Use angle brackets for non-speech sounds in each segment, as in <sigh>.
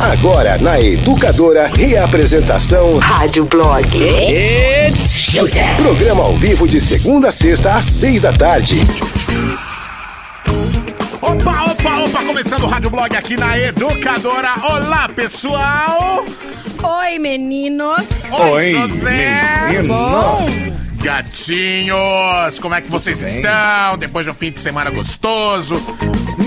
Agora na Educadora, reapresentação Rádio Blog. It's showtime. Programa ao vivo de segunda a sexta às seis da tarde. Opa, opa, opa, começando o Rádio Blog aqui na Educadora. Olá, pessoal! Oi, meninos. Oi, José! Tá Bom, Gatinhos, como é que vocês estão? Depois de um fim de semana gostoso,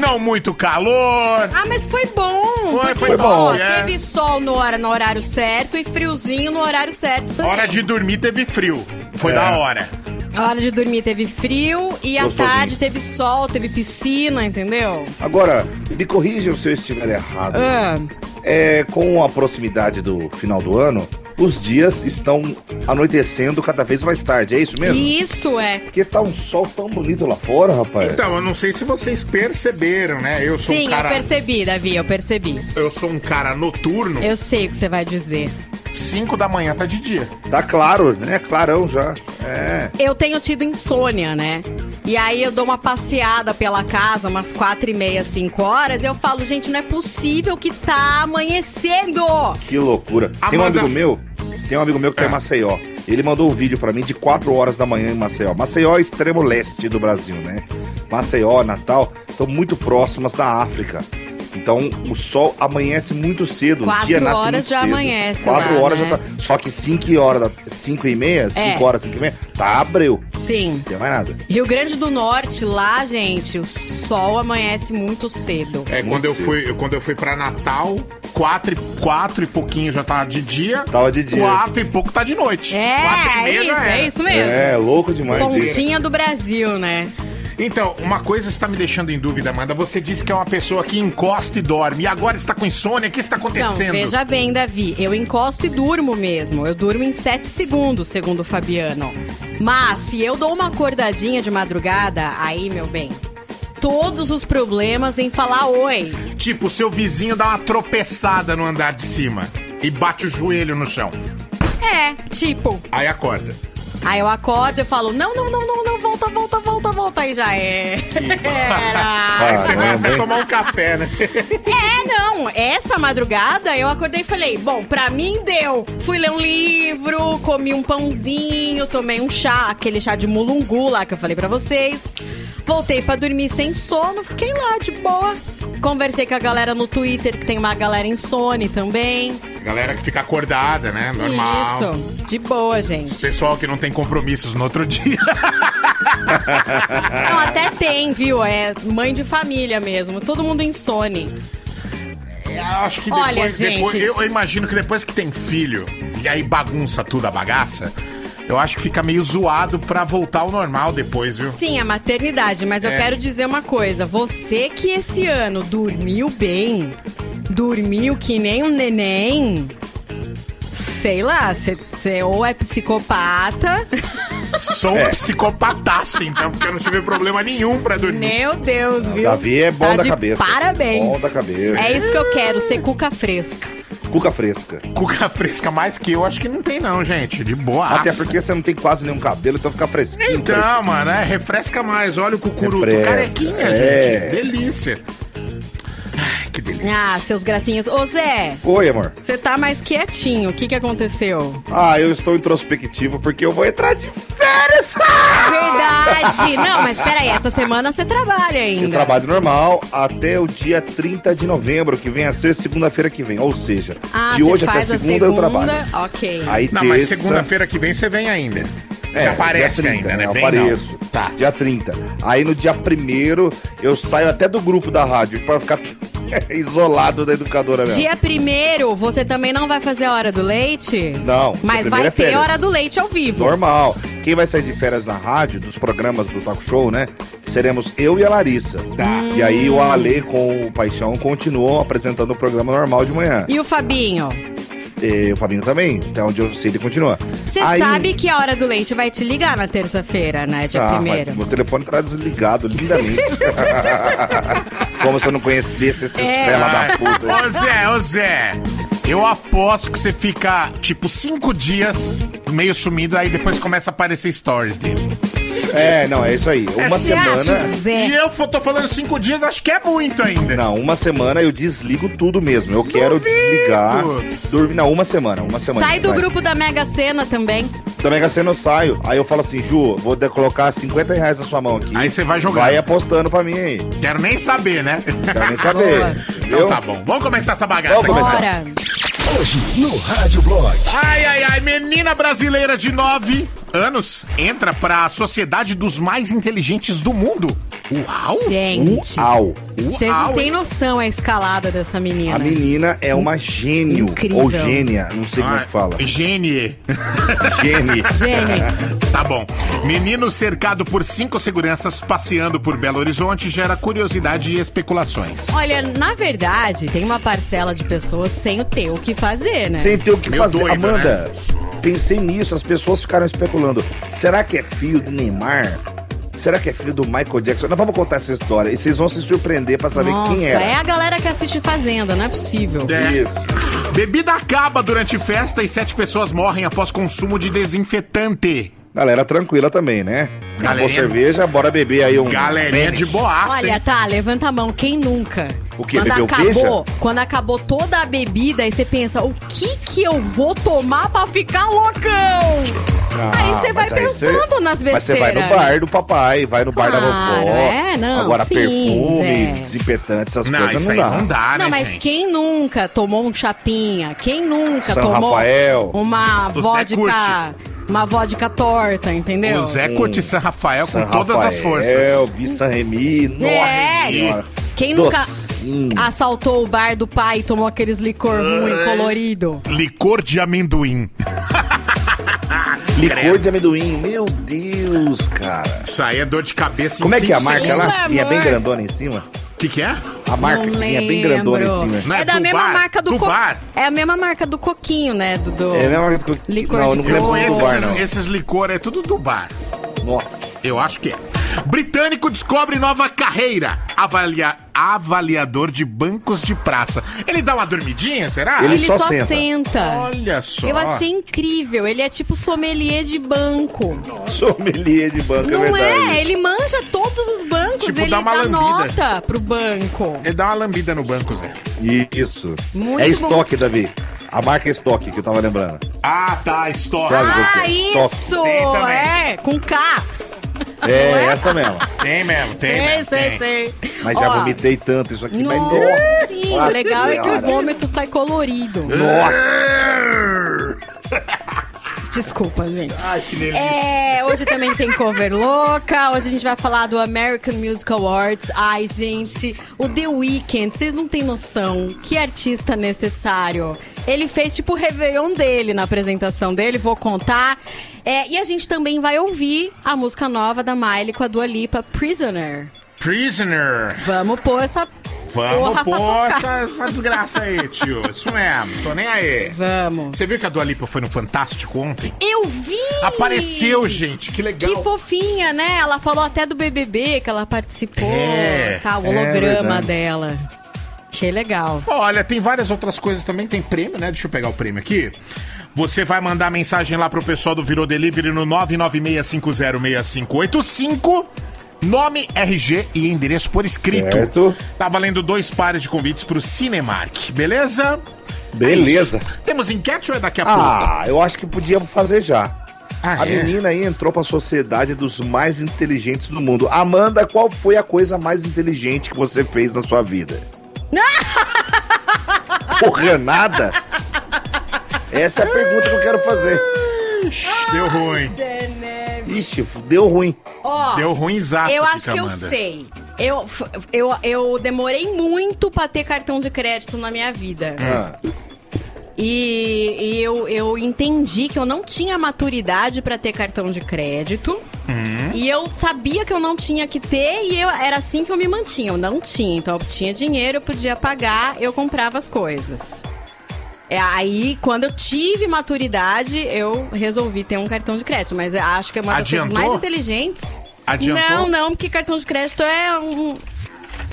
não muito calor. ah, mas foi bom. Foi, foi ó, bom, é. Teve sol no, hora, no horário certo e friozinho no horário certo também. Hora de dormir teve frio. Foi da hora. A hora de dormir teve frio e à Gostosinho. tarde teve sol, teve piscina, entendeu? Agora, me corrijam se eu estiver errado. Ah, É, com a proximidade do final do ano, os dias estão anoitecendo cada vez mais tarde, é isso mesmo? isso é. Porque tá um sol tão bonito lá fora, rapaz. Então, eu não sei se vocês perceberam, né? Eu sou Sim, um cara. eu percebi, Davi, eu percebi. Eu sou um cara noturno. Eu sei o que você vai dizer. 5 da manhã tá de dia. Tá claro, né? Clarão já. É. Eu tenho tido insônia, né? E aí eu dou uma passeada pela casa, umas quatro e meia, cinco horas, e eu falo, gente, não é possível que tá amanhecendo! Que loucura. Tem um Amanda- amigo meu, tem um amigo meu que tá É. em Maceió. Ele mandou um vídeo pra mim de 4 horas da manhã em Maceió. Maceió é extremo leste do Brasil, né? Maceió, Natal, estão muito próximas da África. Então o sol amanhece muito cedo. Quatro o dia nasce horas muito já cedo. amanhece Quatro lá, horas né? já tá. Só que 5 horas, da... 5 e meia, 5 É. horas, 5 e meia, tá abreu. Sim. Não tem mais nada. Rio Grande do Norte, lá, gente, o sol amanhece muito cedo. É, quando eu cedo. fui, quando eu fui pra Natal, quatro, e- quatro e pouquinho já tá de dia. Tava de dia. Quatro e pouco tá de noite. Quatro e É, meia é isso, é isso mesmo. É, louco demais. isso. Pontinha do Brasil, né? Então, uma coisa está me deixando em dúvida, Amanda. Você disse que é uma pessoa que encosta e dorme. E agora está com insônia. O que está Não, acontecendo? veja bem, Davi, eu encosto e durmo mesmo. Eu durmo em 7 segundos, segundo o Fabiano. Mas se eu dou uma acordadinha de madrugada, aí, meu bem, todos os problemas vêm falar oi. Tipo, seu vizinho dá uma tropeçada no andar de cima e bate o joelho no chão. É, tipo, Aí acorda. aí eu acordo e falo, não, não, não, não, não, volta, volta, volta, volta, aí já é. Era. Você vai até tomar um café, né? É, não. Essa madrugada eu acordei e falei: bom, pra mim deu. Fui ler um livro, comi um pãozinho, tomei um chá, aquele chá de mulungu lá que eu falei pra vocês. Voltei pra dormir sem sono, fiquei lá de boa. Conversei com a galera no Twitter, que tem uma galera insone também. Galera que fica acordada, né? Normal. Isso, de boa, gente. Pessoal que não tem compromissos no outro dia. <laughs> <laughs> Não, até tem, viu? É mãe de família mesmo. Todo mundo insone. Eu acho que depois, Olha, depois- gente. eu imagino que depois que tem filho e aí bagunça tudo a bagaça, eu acho que fica meio zoado pra voltar ao normal depois, viu? Sim, a maternidade, mas eu É. quero dizer uma coisa. Você que esse ano dormiu bem, dormiu que nem um neném, sei lá, você ou é psicopata. Sou um psicopataço, então, porque eu não tive problema nenhum pra dormir. Meu Deus, viu? Davi é bom Tá da de cabeça. Parabéns. Bom da cabeça. É isso que eu quero, ser cuca fresca. Cuca fresca. Cuca fresca mais que eu, acho que não tem não, gente. De boa. Até porque você não tem quase nenhum cabelo, então fica fresquinho. Então, fresquinho. mano, é, refresca mais. Olha o cucuruto. Refresca, Carequinha, é. gente. Delícia. Que delícia. Ah, seus gracinhos. Ô, Zé, Oi, amor. você tá mais quietinho. O que que aconteceu? Ah, eu estou introspectivo porque eu vou entrar de férias. Verdade. Não, mas peraí, essa semana você trabalha ainda. Eu trabalho normal até o dia 30 de novembro, que vem a ser segunda-feira que vem. Ou seja, Ah, de hoje até faz a segunda, eu trabalho. Ok. Aí Não, mas terça- segunda-feira que vem você vem ainda. Você É, aparece dia 30, ainda, né? Eu Vem apareço. não. Tá. Dia 30. Aí no dia 1 eu saio até do grupo da rádio pra ficar <laughs> isolado da educadora mesmo. Dia primeiro, você também não vai fazer a hora do leite? Não, Mas vai é ter hora do leite ao vivo. Normal. Quem vai sair de férias na rádio, dos programas do Talk Show, né? Seremos eu e a Larissa. Tá. E aí o Ale com o Paixão continuam apresentando o programa normal de manhã. E o Fabinho? E o Fabinho também, até onde eu sei ele continua. Você Aí- sabe que a hora do leite vai te ligar na terça-feira, né? Dia Ah, primeiro. meu telefone tá desligado lindamente. <laughs> Como se eu não conhecesse esses É. fela da puta. Ô Zé, ô Zé, eu aposto que você fica, tipo, cinco dias meio sumido, aí depois começa a aparecer stories dele. Cinco É, dias. não, é isso aí. Uma Você acha, semana. Zé? E eu tô falando cinco dias, acho que é muito ainda. Não, uma semana eu desligo tudo mesmo. Eu quero desligar. Dormir. Não, uma semana. Uma semana. Sai do vai. grupo da Mega Sena também. Da Mega Sena eu saio. Aí eu falo assim, Ju, vou de- colocar 50 reais na sua mão aqui. Aí você vai jogando. Vai apostando pra mim aí. Quero nem saber, né? Quero nem saber. Boa. Então tá bom. Vamos começar essa bagaça Vamos aqui. começar. Bora. Hoje no Rádio Blog. Ai, ai, ai, menina brasileira de 9 anos entra pra Sociedade dos Mais Inteligentes do Mundo. Uau! Gente, Uau. vocês não têm noção a escalada dessa menina. A menina é uma gênio. Incrível. Ou gênia. Não sei como é que fala. Gênie. <laughs> Gênia. Gênio. <laughs> Tá bom. Menino cercado por cinco seguranças passeando por Belo Horizonte gera curiosidade e especulações. Olha, na verdade, tem uma parcela de pessoas sem o ter o que fazer, né? Sem ter o que Meio fazer. doido, Amanda, pensei nisso. As pessoas ficaram especulando. Será que é filho do Neymar? Será que é filho do Michael Jackson? Nós vamos contar essa história e vocês vão se surpreender pra saber Nossa, quem era. é a galera que assiste Fazenda, não é possível. É. Isso. Bebida acaba durante festa e sete pessoas morrem após consumo de desinfetante. Galera tranquila também, né? Acabou Galerinha- cerveja, bora beber aí um. Galerinha de boaça, Olha, hein? tá, levanta a mão, quem nunca? O quê, Quando bebeu acabou, quando acabou toda a bebida, aí você pensa, o que que eu vou tomar pra ficar loucão? aí você vai Ah, aí pensando cê- nas besteiras. Mas você vai no bar do papai, vai no bar da Claro, vovó. é, não, Agora sim, perfume, desinfetante, essas Não, coisas isso não aí dá. não dá, né, Não, mas gente? quem nunca tomou um chapinha? Quem nunca São tomou Rafael. uma O Zé vodka, uma vodka torta, entendeu? O Zé curte San Rafael com San todas as Rafael, forças. Bi San Remi, nossa É, senhora. quem nunca Docinho. assaltou o bar do pai e tomou aqueles licor ruim colorido? Licor de amendoim. <laughs> Licor de amendoim, meu Deus, cara. Isso aí é dor de cabeça em Como é que é a marca? Ela assim, é bem amor. grandona em cima? O que que é? A marca Não que vinha lembro. bem grandona em cima. Não é é da do mesma bar? marca do, Do co- bar? É a mesma marca do coquinho, né? Do, do- É a mesma marca eu- Licor não, de eu não coco. lembro Conheço do bar, esses, não. esses licor, é tudo do bar. Nossa. Eu acho que é. Britânico descobre nova carreira. Avalia, avaliador de bancos de praça. Ele dá uma dormidinha, será? Ele Ele só só, senta. senta. Olha só. Eu achei incrível. Ele é tipo sommelier de banco. Sommelier de banco, é Não verdade. é? Ele manja todos os bancos. Tipo, ele dá uma lambida. nota pro banco. Ele dá uma lambida no banco, Zé. Isso. Muito é bom. estoque, Davi. A marca é estoque que eu tava lembrando. Ah, tá, estoque. Sabe Ah, você? isso! É, com K. É, essa mesmo. Tem mesmo, tem Sei, mesmo. sei, tem. sei. Mas já Ó, vomitei tanto isso aqui, mas Nossa, sim, o legal é que o vômito sai colorido. Nossa. <laughs> Desculpa, gente. Ai, que delícia. É, hoje também tem cover louca. Hoje a gente vai falar do American Music Awards. Ai, gente, o The Weeknd, vocês não têm noção. Que artista necessário. Ele fez tipo o Réveillon dele na apresentação dele, vou contar. É, e a gente também vai ouvir a música nova da Miley com a Dua Lipa, Prisoner. Prisoner. Vamos pôr essa Vamos pôr essa, essa desgraça aí, tio. Isso mesmo, tô nem aí. Vamos. Você viu que a Dua Lipa foi no Fantástico ontem? Eu vi! Apareceu, gente, que legal. Que fofinha, né? Ela falou até do BBB que ela participou, É, tá? O é holograma verdade. dela. Achei legal. Olha, tem várias outras coisas também, tem prêmio, né? Deixa eu pegar o prêmio aqui. Você vai mandar mensagem lá pro pessoal do Virou Delivery no 996506585. Nome, RG e endereço por escrito. Certo. Tá valendo dois pares de convites pro Cinemark, beleza? Beleza. É. Temos enquete ou é daqui a pouco? Ah, eu acho que podia fazer já. Ah, A é? menina aí entrou pra sociedade dos mais inteligentes do mundo. Amanda, qual foi a coisa mais inteligente que você fez na sua vida? <laughs> Porra, nada? Essa é a pergunta que eu quero fazer. Deu ruim. Ixi, deu ruim. Ó, Deu ruimzaço eu aqui acho que eu sei. Eu, eu, eu demorei muito pra ter cartão de crédito na minha vida. Ah, E, e eu, eu entendi que eu não tinha maturidade pra ter cartão de crédito. E eu sabia que eu não tinha que ter e eu, era assim que eu me mantinha. Eu não tinha. Então eu tinha dinheiro, eu podia pagar, eu comprava as coisas. É, aí, quando eu tive maturidade, eu resolvi ter um cartão de crédito. Mas acho que é uma das Adiantou? coisas mais inteligentes. Adiantou? Não, não, porque cartão de crédito é um.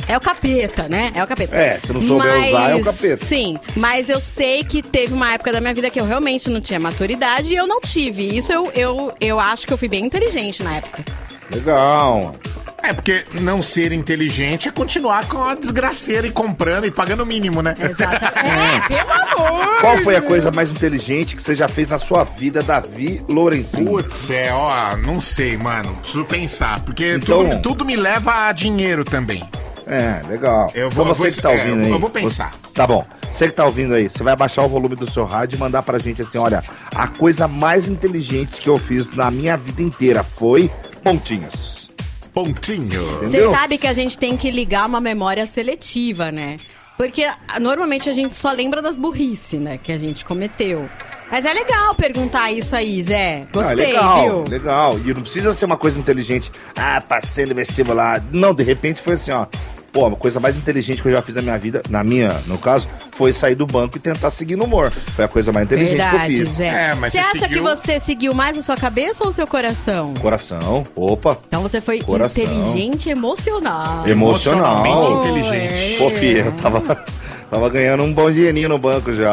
É o capeta, né? É o capeta. É, se não souber usar, é o capeta. Sim, mas eu sei que teve uma época da minha vida que eu realmente não tinha maturidade e eu não tive. Isso eu, eu, eu acho que eu fui bem inteligente na época. Legal. É, porque não ser inteligente é continuar com a desgraceira e comprando e pagando o mínimo, né? Exato. <laughs> É, pelo amor. Qual foi a coisa mais inteligente que você já fez na sua vida, Davi Lourencinho? Putz, é, ó, não sei, mano. Preciso pensar. Porque Então- tudo, tudo me leva a dinheiro também. É, legal. Eu vou- Então você vou- que tá é, ouvindo eu aí. vou- eu vou pensar. Tá bom. Você que tá ouvindo aí, você vai abaixar o volume do seu rádio e mandar pra gente assim, olha, a coisa mais inteligente que eu fiz na minha vida inteira foi pontinhos. Pontinho. Você sabe que a gente tem que ligar uma memória seletiva, né? Porque ah, normalmente a gente só lembra das burrice, né? Que a gente cometeu. Mas é legal perguntar isso aí, Zé. Gostei, ah, legal, viu? legal. E não precisa ser uma coisa inteligente. Ah, passei no vestibular. Não, de repente foi assim, ó. Pô, a coisa mais inteligente que eu já fiz na minha vida, na minha, no caso, foi sair do banco e tentar seguir no humor. Foi a coisa mais inteligente que eu Verdade, fiz. Zé. É, mas você você acha seguiu- que você seguiu mais a sua cabeça ou o seu coração? Coração, opa, Então você foi Coração. inteligente emocional. emocional. Emocionalmente inteligente. Pô, filha, eu tava, <laughs> tava ganhando um bom dinheirinho no banco já.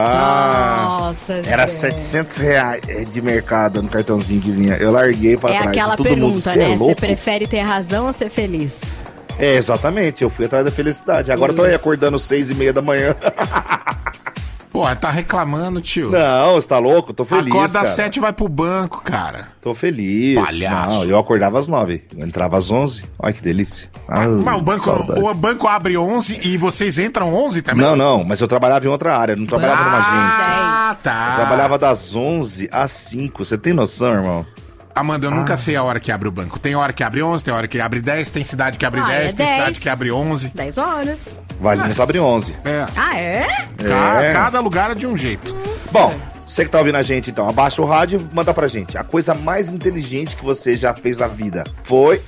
Nossa, Era Zé. 700 reais de mercado no cartãozinho que vinha. Eu larguei pra É trás. aquela Todo mundo, pergunta, "Cê né? é Você prefere ter razão ou ser feliz? É, exatamente. Eu fui atrás da felicidade. Agora eu tô aí Isso. acordando seis e meia da manhã. <laughs> Pô, tá reclamando, tio. Não, você tá louco? Tô feliz, Acorda cara. às sete e vai pro banco, cara. Tô feliz. Palhaço. Não, eu acordava às nove. Eu entrava às onze. Olha que delícia. Ah, Mas o banco, saudade. o banco abre 11 e vocês entram 11 também? Não, não, mas eu trabalhava em outra área. Não trabalhava numa agência. Ah, tá. Eu trabalhava das 11 às 5. Você tem noção, irmão? Amanda, eu Ah. nunca sei a hora que abre o banco. Tem hora que abre 11, tem hora que abre 10, tem cidade que abre Ah, 10, é tem 10. cidade que abre 11. 10 horas. Valinhos abre 11. É. Ah, é? Ca- É. Cada lugar é de um jeito. Bom, você que tá ouvindo a gente, então, abaixa o rádio e manda pra gente. A coisa mais inteligente que você já fez na vida foi.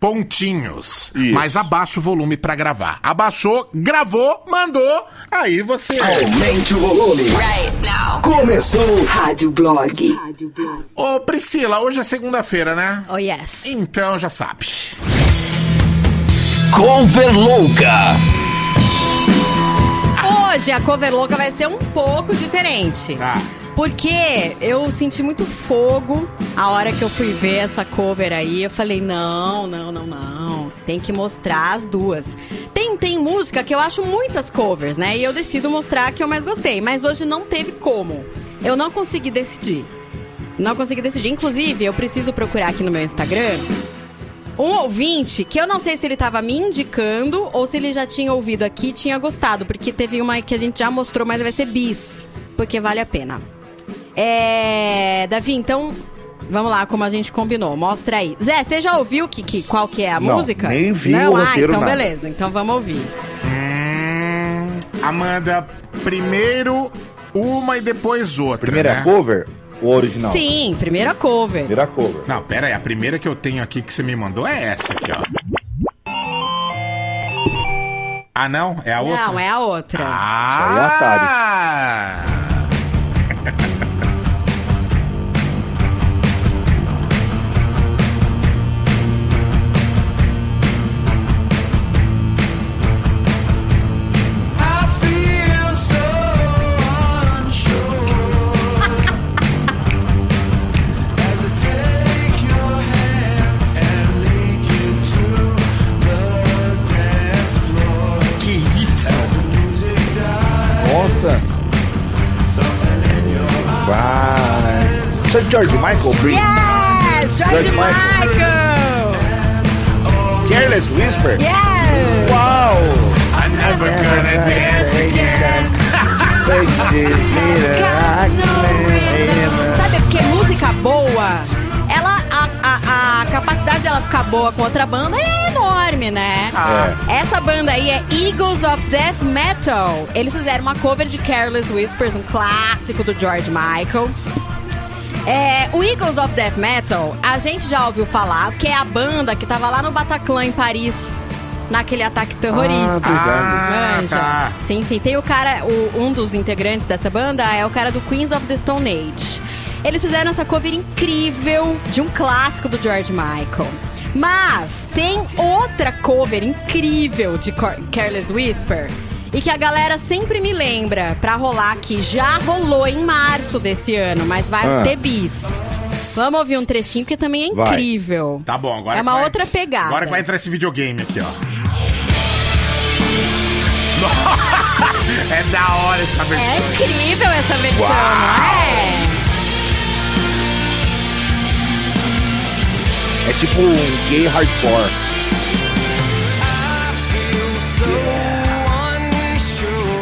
Pontinhos. Isso. Mas abaixa o volume pra gravar. Abaixou, gravou, mandou. Aí você. Aumente o volume. Right now. Começou. Rádio Blog. Ô, Priscila, hoje é segunda-feira, né? Oh, yes. Então já sabe. Cover louca. Hoje a cover louca vai ser um pouco diferente. Tá. Porque eu senti muito fogo a hora que eu fui ver essa cover aí. Eu falei, não, não, não, não. Tem que mostrar as duas. Tem, tem música que eu acho muitas covers, né? E eu decido mostrar a que eu mais gostei. Mas hoje não teve como. Eu não consegui decidir. Não consegui decidir. Inclusive, eu preciso procurar aqui no meu Instagram um ouvinte que eu não sei se ele tava me indicando ou se ele já tinha ouvido aqui e tinha gostado, porque teve uma que a gente já mostrou, mas vai ser bis, porque vale a pena. É. Davi, então. Vamos lá, como a gente combinou. Mostra aí. Zé, você já ouviu que, que, qual que é a Não, música? nem vi Não, o ah, roteiro, então nada. beleza. Então vamos ouvir. Hum, Amanda, primeiro uma e depois outra. Primeira né? cover ou original? Sim, primeira cover. Primeira cover. Não, pera aí, a primeira que eu tenho aqui que você me mandou é essa aqui, ó. Ah, não? É a outra? Não, é a outra. Ah! Que Vai. Isso é George Michael, Brie? Yes! George George Michael. Michael! Careless Whisper? Yes! Uau! I'm never gonna dance again. Sabe, porque música boa, ela, a, a, a capacidade dela ficar boa com outra banda é enorme, né? Essa banda aí é Eagles of Death Metal. Eles fizeram uma cover de Careless Whispers, um clássico do George Michael. É, o Eagles of Death Metal, a gente já ouviu falar, que é a banda que tava lá no Bataclan, em Paris, naquele ataque terrorista. Ah, Manja. tá. Sim, sim. Tem o cara, o- um dos integrantes dessa banda é o cara do Queens of the Stone Age. Eles fizeram essa cover incrível de um clássico do George Michael. Mas tem outra cover incrível de Careless Whisper. E que a galera sempre me lembra pra rolar que já rolou em março desse ano, mas vai Ah. ter bis. Vamos ouvir um trechinho que também é Vai. incrível. Tá bom, agora É uma vai- outra pegada. Agora que vai entrar esse videogame aqui, ó. <laughs> <laughs> é da hora essa versão. É incrível essa versão, Uau. não é? É tipo um gay hardcore.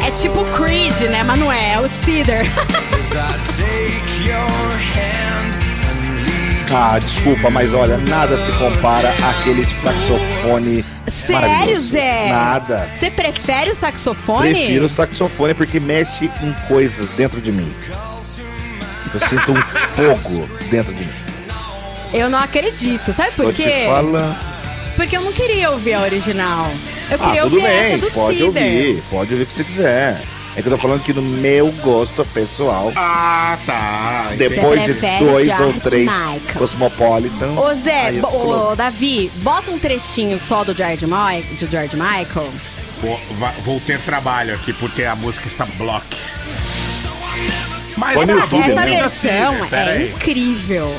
É tipo Creed, né? Mas não é, é o Cedar. <laughs> Ah, desculpa, mas olha, nada se compara àquele saxofone Sério. Zé? Nada. Você prefere o saxofone? Prefiro o saxofone porque mexe em coisas dentro de mim. Eu sinto um <laughs> fogo dentro de mim. Eu não acredito. Sabe por Tô quê? Porque eu não queria ouvir a original. Eu Ah, queria tudo ouvir essa bem, do pode Cedar. ouvir, pode ouvir o que você quiser. É que eu tô falando que no meu gosto pessoal, Ah, tá. depois de dois George ou três Michael. Cosmopolitan. Ô Zé, ô, Davi, bota um trechinho só do George, Ma de George Michael. Vou, vou ter trabalho aqui porque a música está block. Mas Põe tá YouTube, Essa né? versão é aí. incrível.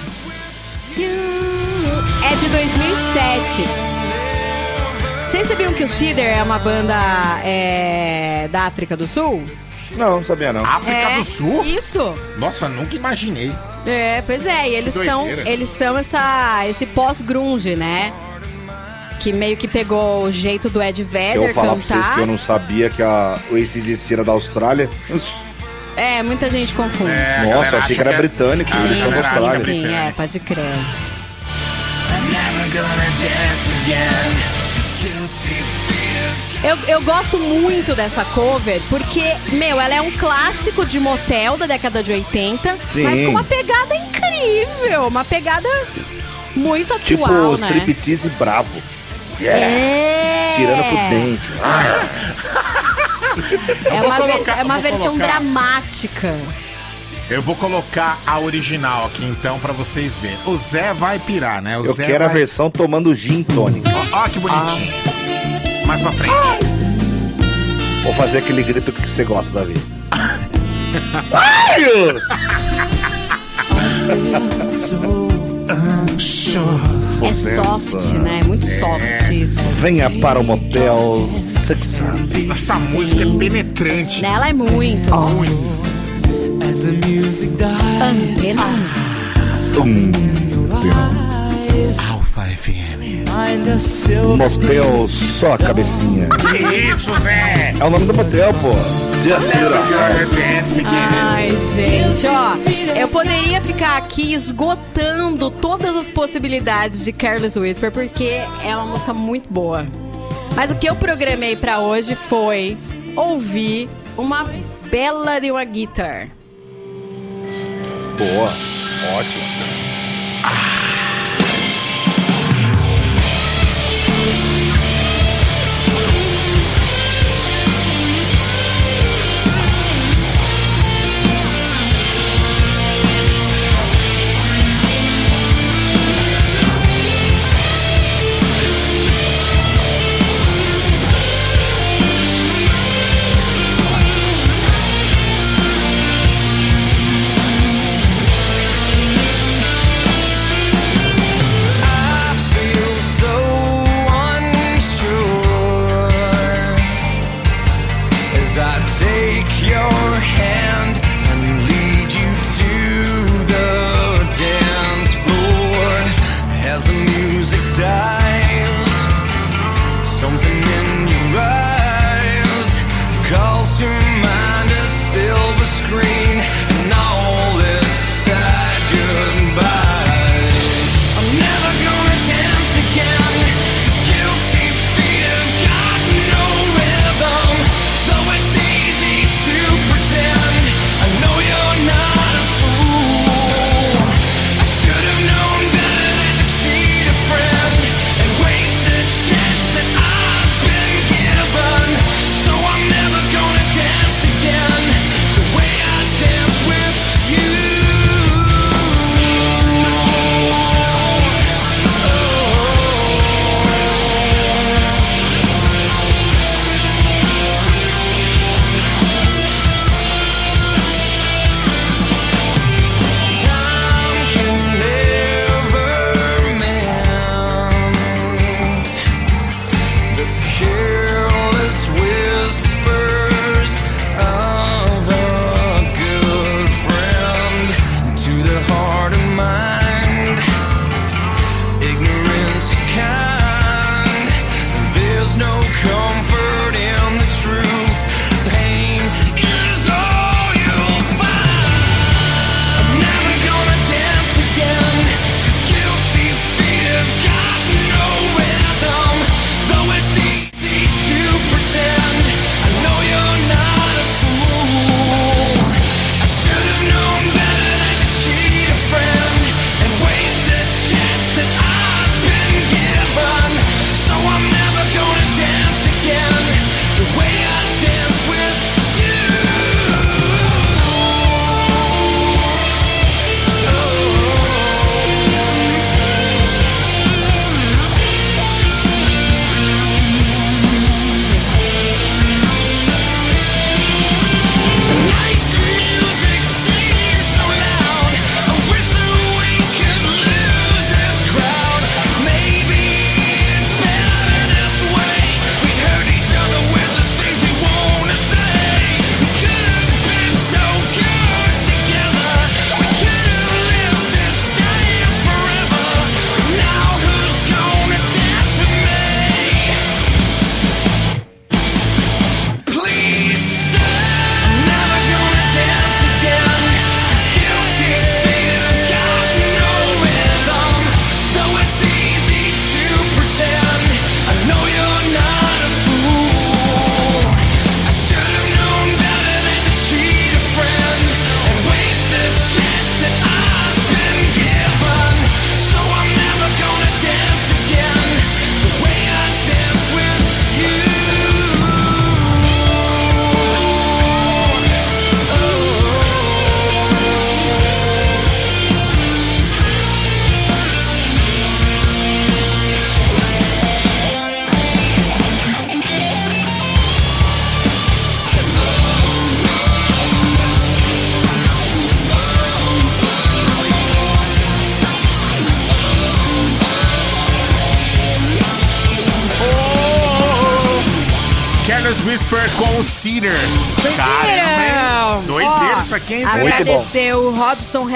É de 2007. Vocês sabiam que o Cedar é uma banda é, da África do Sul? Não, não sabia não. África é, do Sul? Isso. Nossa, nunca imaginei. É, pois é, e eles são, eles são essa, esse pós-grunge, né? Que meio que pegou o jeito do Ed Se Vedder eu falar pra vocês cantar. que eu não sabia que a, o ACDC era da Austrália, É, muita gente confunde. É, nossa, galera achei que era é- britânico, a eles são da que é Austrália. Sim, é, pode crer. Eu, eu gosto muito dessa cover porque, meu, ela é um clássico de motel da década de 80, Sim. mas com uma pegada incrível, uma pegada muito atual, Tipo os né? striptease bravo. Yeah. É. Tirando pro dente. Ah, <laughs> É uma, colocar, é uma versão colocar. dramática. Eu vou colocar a original aqui então pra vocês verem. O Zé vai pirar, né? O eu Zé quero a vai... versão tomando gin tônica. Ó, ó que bonitinho. Mais pra frente. Vou fazer aquele grito que você gosta, Davi. <laughs> Ai! É soft, né? É muito soft isso. Venha para o motel Six Up. Essa música é penetrante. Nela é muito. Muito. Antena. Hum, Alfa FM. Motel só a cabecinha. Que isso, Zé? É o nome do motel, pô. Ai, gente, ó, eu poderia ficar aqui esgotando todas as possibilidades de Careless Whisper, porque é uma música muito boa. Mas o que eu programei pra hoje foi ouvir uma bela de uma guitar. Boa. Ótimo. Careless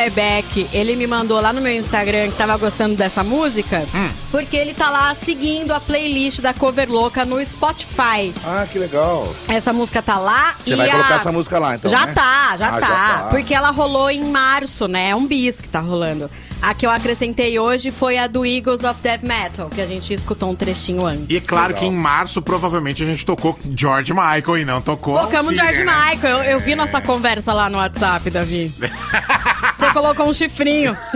Rebeck. Ele me mandou lá no meu Instagram que tava gostando dessa música. Hum. Porque ele tá lá seguindo a playlist da Cover Louca no Spotify. Ah, que legal. Essa música tá lá Você vai a- colocar essa música lá, então, Já né? tá, já, Ah, tá, já tá. Porque ela rolou em março, né? É um bis que tá rolando. A que eu acrescentei hoje foi a do Eagles of Death Metal, que a gente escutou um trechinho antes. E é claro que em março, provavelmente, a gente tocou George Michael e não tocou. Tocamos George né? Michael. Eu, eu vi nossa conversa lá no WhatsApp, Davi. <laughs> Você colocou um chifrinho. <laughs>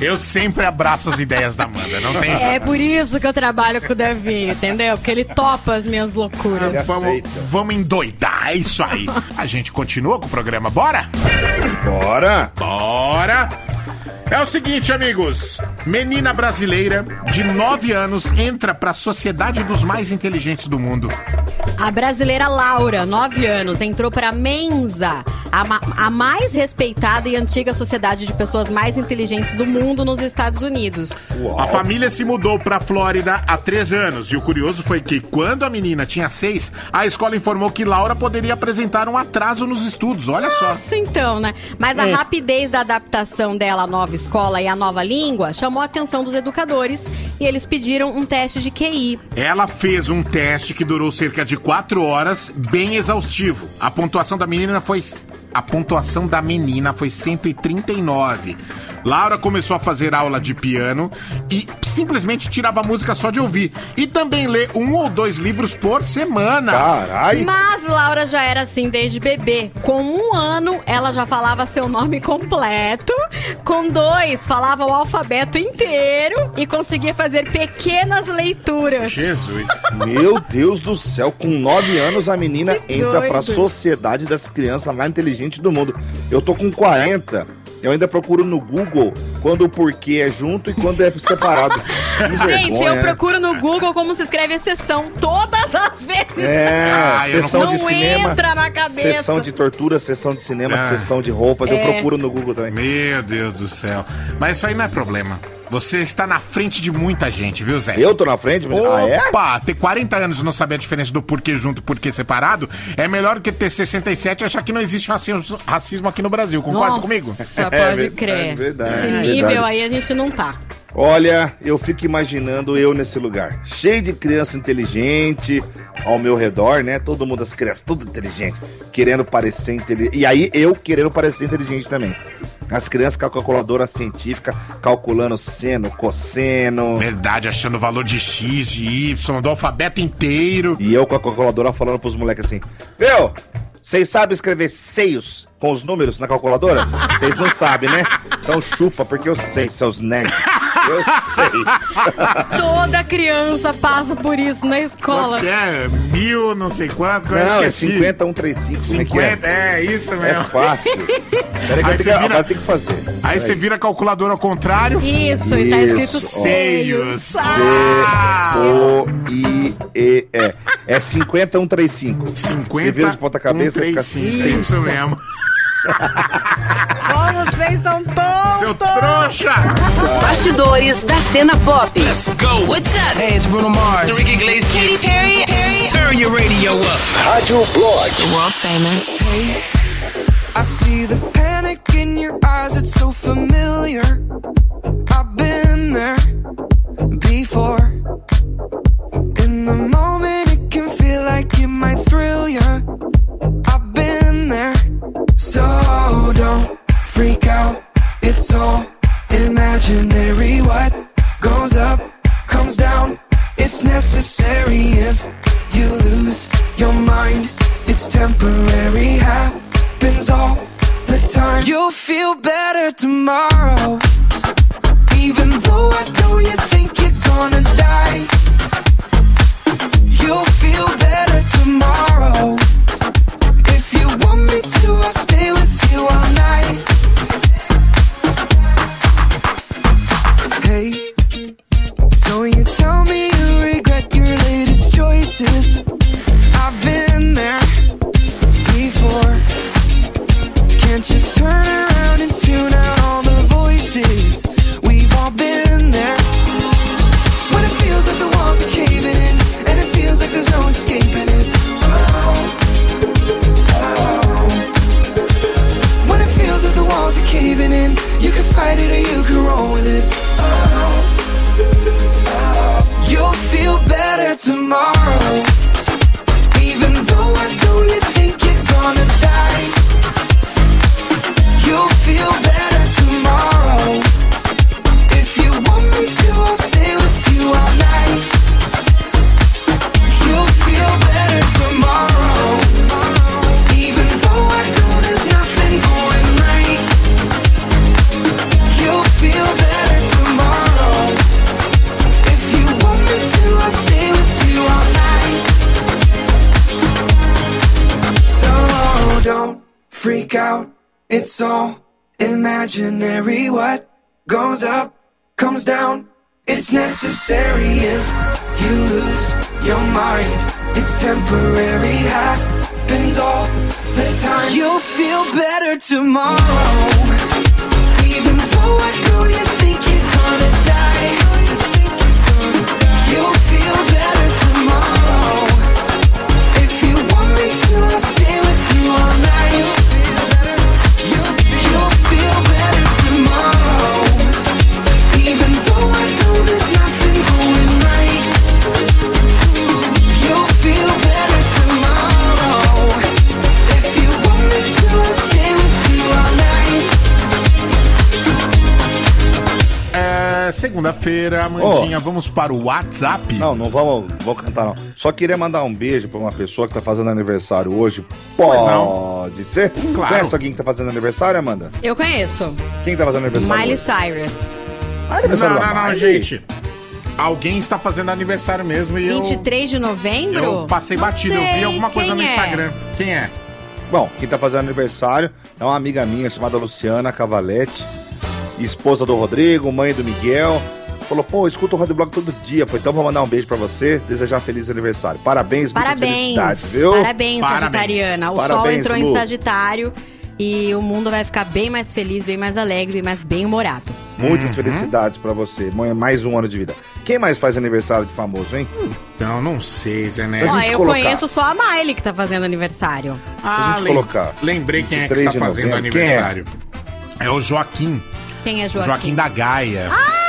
Eu sempre abraço as ideias da Amanda, não tem É por isso que eu trabalho com o Davi, entendeu? Porque ele topa as minhas loucuras. Vamos, vamos endoidar, é isso aí. A gente continua com o programa, bora? Bora! Bora! É o seguinte, amigos. Menina brasileira de 9 anos entra pra Sociedade dos Mais Inteligentes do Mundo. A brasileira Laura, 9 anos, entrou para Mensa, a, ma- a mais respeitada e antiga sociedade de pessoas mais inteligentes do mundo nos Estados Unidos. Uau. A família se mudou pra Flórida há 3 anos. E o curioso foi que, quando a menina tinha 6, a escola informou que Laura poderia apresentar um atraso nos estudos. Olha só. Nossa, então, né? Mas a rapidez da adaptação dela à nova escola e à nova língua chamou a atenção dos educadores e eles pediram um teste de QI. Ela fez um teste que durou cerca de 4 horas, bem exaustivo. A pontuação da menina foi. A pontuação da menina foi 139. Laura começou a fazer aula de piano e simplesmente tirava música só de ouvir. E também lê um ou dois livros por semana. Carai! Mas Laura já era assim desde bebê. Com um ano, ela já falava seu nome completo. Com dois, falava o alfabeto inteiro e conseguia fazer pequenas leituras. Jesus. <laughs> Meu Deus do céu, com 9 anos a menina Que entra pra doido. sociedade das crianças mais inteligentes do mundo. Eu tô com 40. Eu ainda procuro no Google quando o porquê é junto e quando é separado. <laughs> Gente, eu né? procuro no Google como se escreve exceção todas as vezes. É, Ah, eu não sessão de Não cinema. entra na cabeça. Sessão de tortura, sessão de cinema, Ah. sessão de roupas. Eu É. procuro no Google também. Meu Deus do céu. Mas isso aí não é problema. Você está na frente de muita gente, viu, Zé? Eu tô na frente? mas- Ah, é? Opa, ter 40 anos e não saber a diferença do porquê junto e porquê separado é melhor do que ter 67 e achar que não existe racismo, racismo aqui no Brasil. Concorda Nossa, comigo? pode verdade, crer. verdade, Esse verdade. nível aí a gente não tá. Olha, eu fico imaginando eu nesse lugar, cheio de criança inteligente ao meu redor, né? Todo mundo, as crianças, tudo inteligente, querendo parecer inteligente. E aí eu querendo parecer inteligente também. As crianças com a calculadora científica, calculando seno, cosseno. Verdade, achando o valor de X, de Y, do alfabeto inteiro. E eu com a calculadora falando pros moleques assim: Meu, vocês sabem escrever seios com os números na calculadora? Vocês não sabem, né? Então chupa, porque eu sei, seus nerds. Eu sei. <laughs> Toda criança passa por isso na escola. Quanto que é? Mil, não sei quanto, que eu Não, é esqueci. 5135. como é que é? 50, é isso É mesmo. fácil. Peraí que vira- agora tem que fazer. Aí você vira a calculadora ao contrário. Isso, e tá escrito Isso, ó. seios. Seios. Ah, C-O-I-E-E. É 5135. 50, Você vira de ponta cabeça, um, fica assim. Isso mesmo. Como vocês são tontos! Seu trouxa! Os bastidores da cena pop. Let's go. What's up? Hey, it's Bruno Mars. Enrique Iglesias. Katy Perry. Perry. Turn your radio up. Rádio Blog. World famous. I see the panic in your eyes, it's so familiar. Para o WhatsApp. Não, não vamos, vou cantar não. Só queria mandar um beijo pra uma pessoa que tá fazendo aniversário hoje. Pode ser? Claro. Conhece alguém que tá fazendo aniversário, Amanda? Eu conheço. Quem tá fazendo aniversário? Miley hoje? Cyrus. Ah, aniversário Não, da não, não, gente. Alguém está fazendo aniversário mesmo e eu, 23 de novembro? eu passei Não batido. Eu vi sei. alguma coisa Quem no é? Instagram. Quem é? Bom, quem tá fazendo aniversário é uma amiga minha chamada Luciana Cavalete, esposa do Rodrigo, mãe do Miguel. Falou, pô, escuta o Rádio Blog todo dia. Foi então vou mandar um beijo pra você, desejar um feliz aniversário. Parabéns, muitas Parabéns. felicidades, viu? Parabéns, Parabéns. Sagitariana. O Sol Parabéns, entrou Lu. em Sagitário e o mundo vai ficar bem mais feliz, bem mais alegre, mais bem humorado. Muitas felicidades pra você. Mãe, mais um ano de vida. Quem mais faz aniversário de famoso, hein? Então, não sei, Zé Neto. Ó, gente eu colocar- conheço só a Miley que tá fazendo aniversário. Ah, gente lem- colocar lembrei quem é que 23 está fazendo novembro, é? aniversário. É? o Joaquim. Quem é Joaquim, Joaquim? da Gaia. Ah,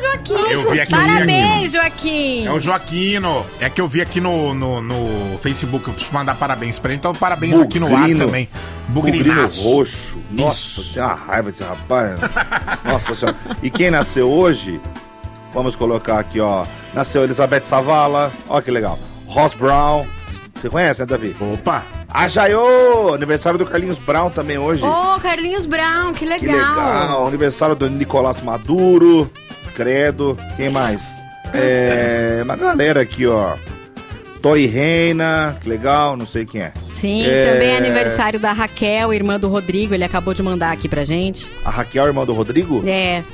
Joaquim! Eu vi aqui, Parabéns, Joaquim! É o Joaquino. É que eu vi aqui no, no, no Facebook. Eu preciso mandar parabéns pra ele. Então, parabéns aqui no ar Bugrino. também. Bugrino Bugrinaço. roxo. Nossa, Isso. tem uma raiva desse rapaz. Nossa senhora. E quem nasceu hoje? Vamos colocar aqui, ó. Nasceu Elizabeth Savala. Ó que legal. Ross Brown. Você conhece, né, Davi? Opa. A Jaiô! Aniversário do Carlinhos Brown também hoje. Ô, Carlinhos Brown, que legal! que legal. Aniversário do Nicolás Maduro. Credo. Quem mais? É. Uma galera aqui, ó. Toy Reina. Que legal. Não sei quem é. Sim, É. também é aniversário da Raquel, irmã do Rodrigo, ele acabou de mandar aqui pra gente. A Raquel, irmã do Rodrigo? É.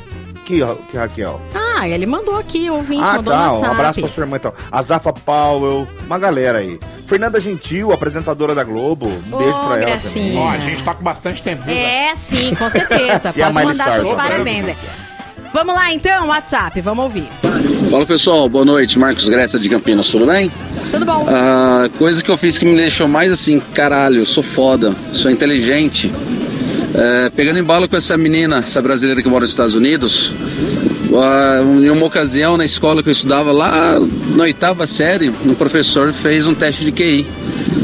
Que, que Raquel? Ah, ele mandou aqui, o ouvinte, Ah, mandou tá. no Um abraço pra sua irmã, então. A Zafa Powell, uma galera aí. Fernanda Gentil, apresentadora da Globo. Um Ô, beijo pra ela gracinha. também. Ó, a gente tá com bastante tempo, viu? É, sim, com certeza. <laughs> Pode mandar seus parabéns. Vamos lá então, WhatsApp, vamos ouvir. Fala pessoal, boa noite, Marcos Grécia de Campinas, tudo bem? Tudo bom? Ah, coisa que eu fiz que me deixou mais assim, caralho, sou foda, sou inteligente. É, pegando embalo com essa menina, essa brasileira que mora nos Estados Unidos, ah, em uma ocasião na escola que eu estudava lá na oitava série, um professor fez um teste de QI.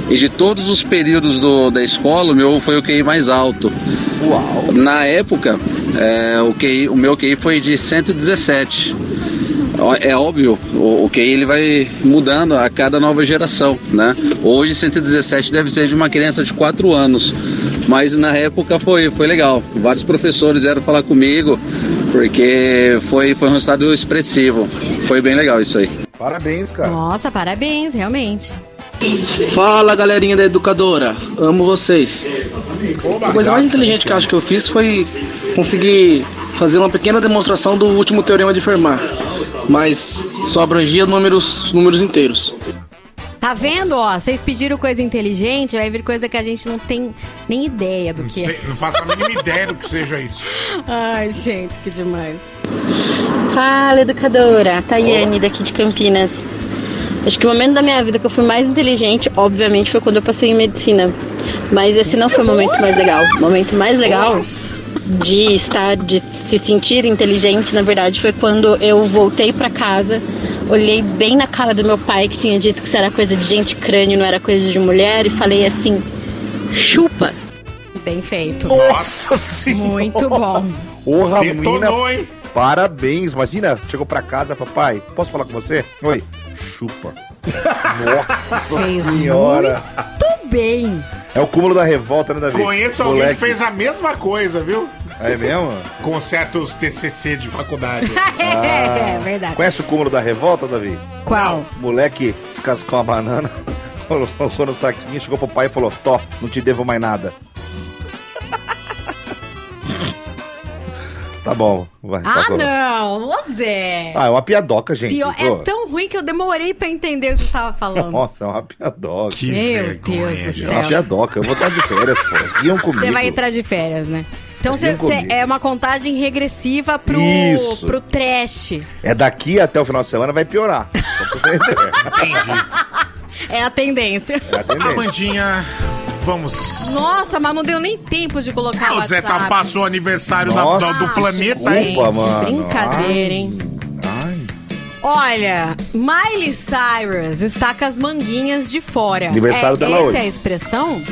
E de todos os períodos do- da escola, o meu foi o QI mais alto. Uau. Na época, é, o, QI, o meu QI foi de 117. Ó, É óbvio, o, o QI ele vai mudando a cada nova geração, né? Hoje 117 deve ser de uma criança de 4 anos, mas na época foi, foi legal. Vários professores vieram falar comigo, porque foi, foi um resultado expressivo. Foi bem legal isso aí. Parabéns, cara. Nossa, parabéns, realmente. Fala galerinha da educadora, amo vocês. A coisa mais inteligente que eu acho que eu fiz foi conseguir fazer uma pequena demonstração do último teorema de Fermat, mas só abrangia números, números inteiros. Tá vendo, ó? Vocês pediram coisa inteligente, vai vir coisa que a gente não tem nem ideia do Não, que sei- é. não faço a mínima ideia do que seja isso. Ai, gente, que demais. Fala, educadora. Tayane, daqui de Campinas. Acho que o momento da minha vida que eu fui mais inteligente, obviamente, foi quando eu passei em medicina. Mas esse não foi o momento mais legal. O momento mais legal de estar, de se sentir inteligente, na verdade, foi quando eu voltei pra casa, olhei bem na cara do meu pai, que tinha dito que isso era coisa de gente crânio, não era coisa de mulher, e falei assim: chupa. Bem feito. Nossa senhora. Muito bom. Porra, menina. Detonou, hein? Parabéns. Imagina, chegou pra casa, papai, posso falar com você? Oi. Chupa. Nossa Fez senhora. Muito bem. É o cúmulo da revolta, né, Davi? Conheço alguém Moleque. que fez a mesma coisa, viu? É mesmo? Com certos TCC de faculdade. <laughs> É, verdade. Conhece o cúmulo da revolta, Davi? Qual? Moleque descascou uma banana, <laughs> colocou no saquinho, chegou pro pai e falou: Tó, não te devo mais nada. Tá bom, vai. Ah, tá não, ô Zé. Ah, é uma piadoca, gente. Pior, é tão ruim que eu demorei pra entender o que você tava falando. Nossa, é uma piadoca. Que Meu vergonha, Deus do É gente. uma céu. piadoca. Eu vou estar de férias, pô. Iam comigo. Você vai entrar de férias, né? Então você- comigo. é uma contagem regressiva pro, Isso. pro trash. É daqui até o final de semana vai piorar. <laughs> É a tendência. É a tendência. Amandinha, vamos. Nossa, mas não deu nem tempo de colocar o O Zé tá, WhatsApp. passou o aniversário da- do planeta, Desculpa, hein? Opa, mano. Brincadeira, hein? Ai. Olha, Miley Cyrus está com as manguinhas de fora. Aniversário é, dela essa hoje. é a expressão?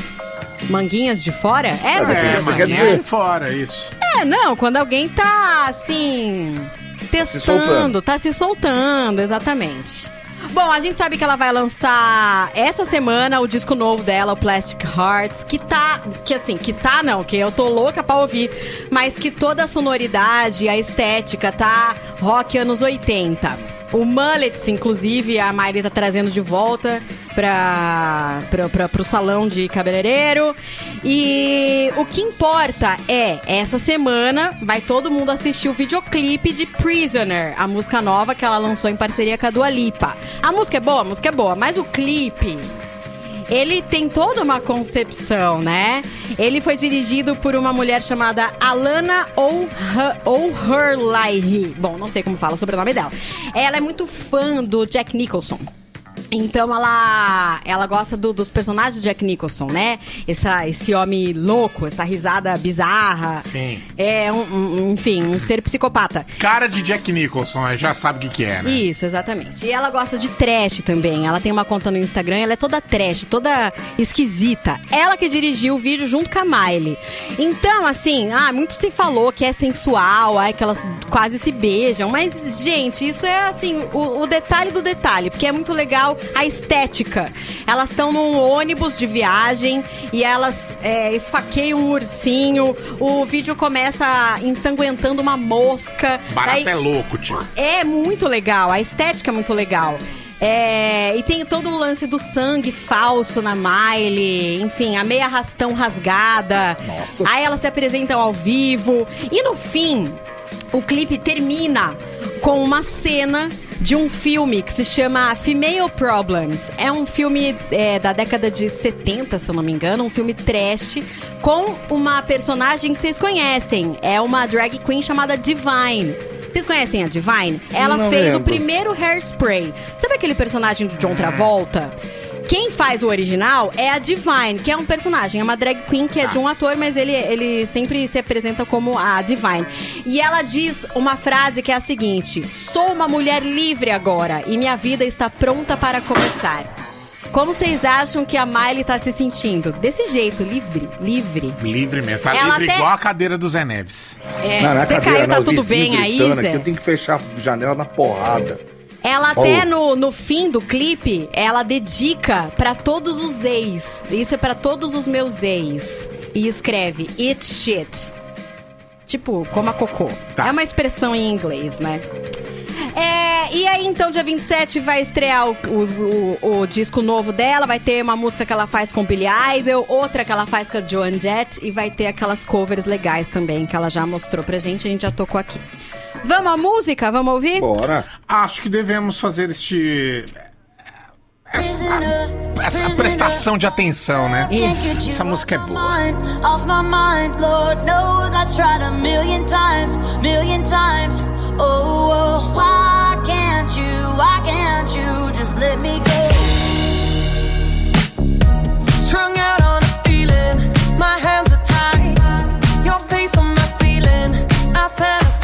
Manguinhas de fora? Essa é é É, expressão? mas quer manguinha dizer- de fora, isso. É, não, quando alguém tá assim. testando, soltando. tá se soltando, exatamente. Bom, a gente sabe que ela vai lançar essa semana o disco novo dela, o Plastic Hearts, que tá. Que assim, que tá não, que eu tô louca pra ouvir, mas que toda a sonoridade, a estética tá rock anos 80. O Mullets, inclusive, a Miley tá trazendo de volta pra, pro salão de cabeleireiro. E o que importa é, essa semana vai todo mundo assistir o videoclipe de Prisoner, a música nova que ela lançou em parceria com a Dua Lipa. A música é boa, a música é boa, mas o clipe ele tem toda uma concepção, né? Ele foi dirigido por uma mulher chamada Alana O'Hurley. Bom, não sei como fala o sobrenome dela. Ela é muito fã do Jack Nicholson. Então ela ela gosta do- dos personagens do Jack Nicholson, né? Essa, esse homem louco, essa risada bizarra. Sim. É, um, um- enfim, um ser psicopata. Cara de Jack Nicholson, aí já sabe o que, que é, né? Isso, exatamente. E ela gosta de trash também. Ela tem uma conta no Instagram, ela é toda trash, toda esquisita. Ela que dirigiu o vídeo junto com a Miley. Então, assim, ah, muito se falou que é sensual, ai, que elas quase se beijam. Mas, gente, isso é assim, o, o detalhe do detalhe, porque é muito legal a estética. Elas estão num ônibus de viagem e elas é, esfaqueiam um ursinho. O vídeo começa ensanguentando uma mosca. Barato Daí- é louco, tio. é muito legal, a estética é muito legal. É, e tem todo o lance do sangue falso na Miley, enfim, a meia arrastão rasgada. Nossa. Aí elas se apresentam ao vivo. E no fim, o clipe termina com uma cena de um filme que se chama Female Problems. É um filme é, da década de 70, se eu não me engano, um filme trash com uma personagem que vocês conhecem. É uma drag queen chamada Divine. Vocês conhecem a Divine? Ela Não fez o lembro. primeiro Hairspray. Sabe aquele personagem do John Travolta? Quem faz o original é a Divine, que é um personagem, é uma drag queen que é de um ator, mas ele, ele sempre se apresenta como a Divine. E ela diz uma frase que é a seguinte: Sou uma mulher livre agora e minha vida está pronta para começar. Como vocês acham que a Miley tá se sentindo? Desse jeito, livre, livre. Livre mesmo. Tá Ela livre até- igual a cadeira do Zé Neves. É, Não, não é você cadeira, caiu, tá não, o tudo vizinho bem aí, gritando Zé? aqui, Eu tenho que fechar a janela na porrada. Ela até Oh. no, no fim do clipe, ela dedica pra todos os ex. Isso é pra todos os meus ex. E escreve Eat shit. Tipo, coma cocô. Tá. É uma expressão em inglês, né? É, e aí, então, dia 27 vai estrear o, o, o- o disco novo dela. Vai ter uma música que ela faz com Billy Idol, outra que ela faz com a Joan Jett. E vai ter aquelas covers legais também, que ela já mostrou pra gente. A gente já tocou aqui. Vamos à música? Vamos ouvir? Bora. Acho que devemos fazer este. Essa, essa prestação de atenção, né? Isso. Essa música é boa. Off my mind, Lord knows I tried a million times, million times. Oh, oh, why can't you, why can't you just let me go? Strung out on a feeling, my hands are tied. Your face on my ceiling, I fantasize.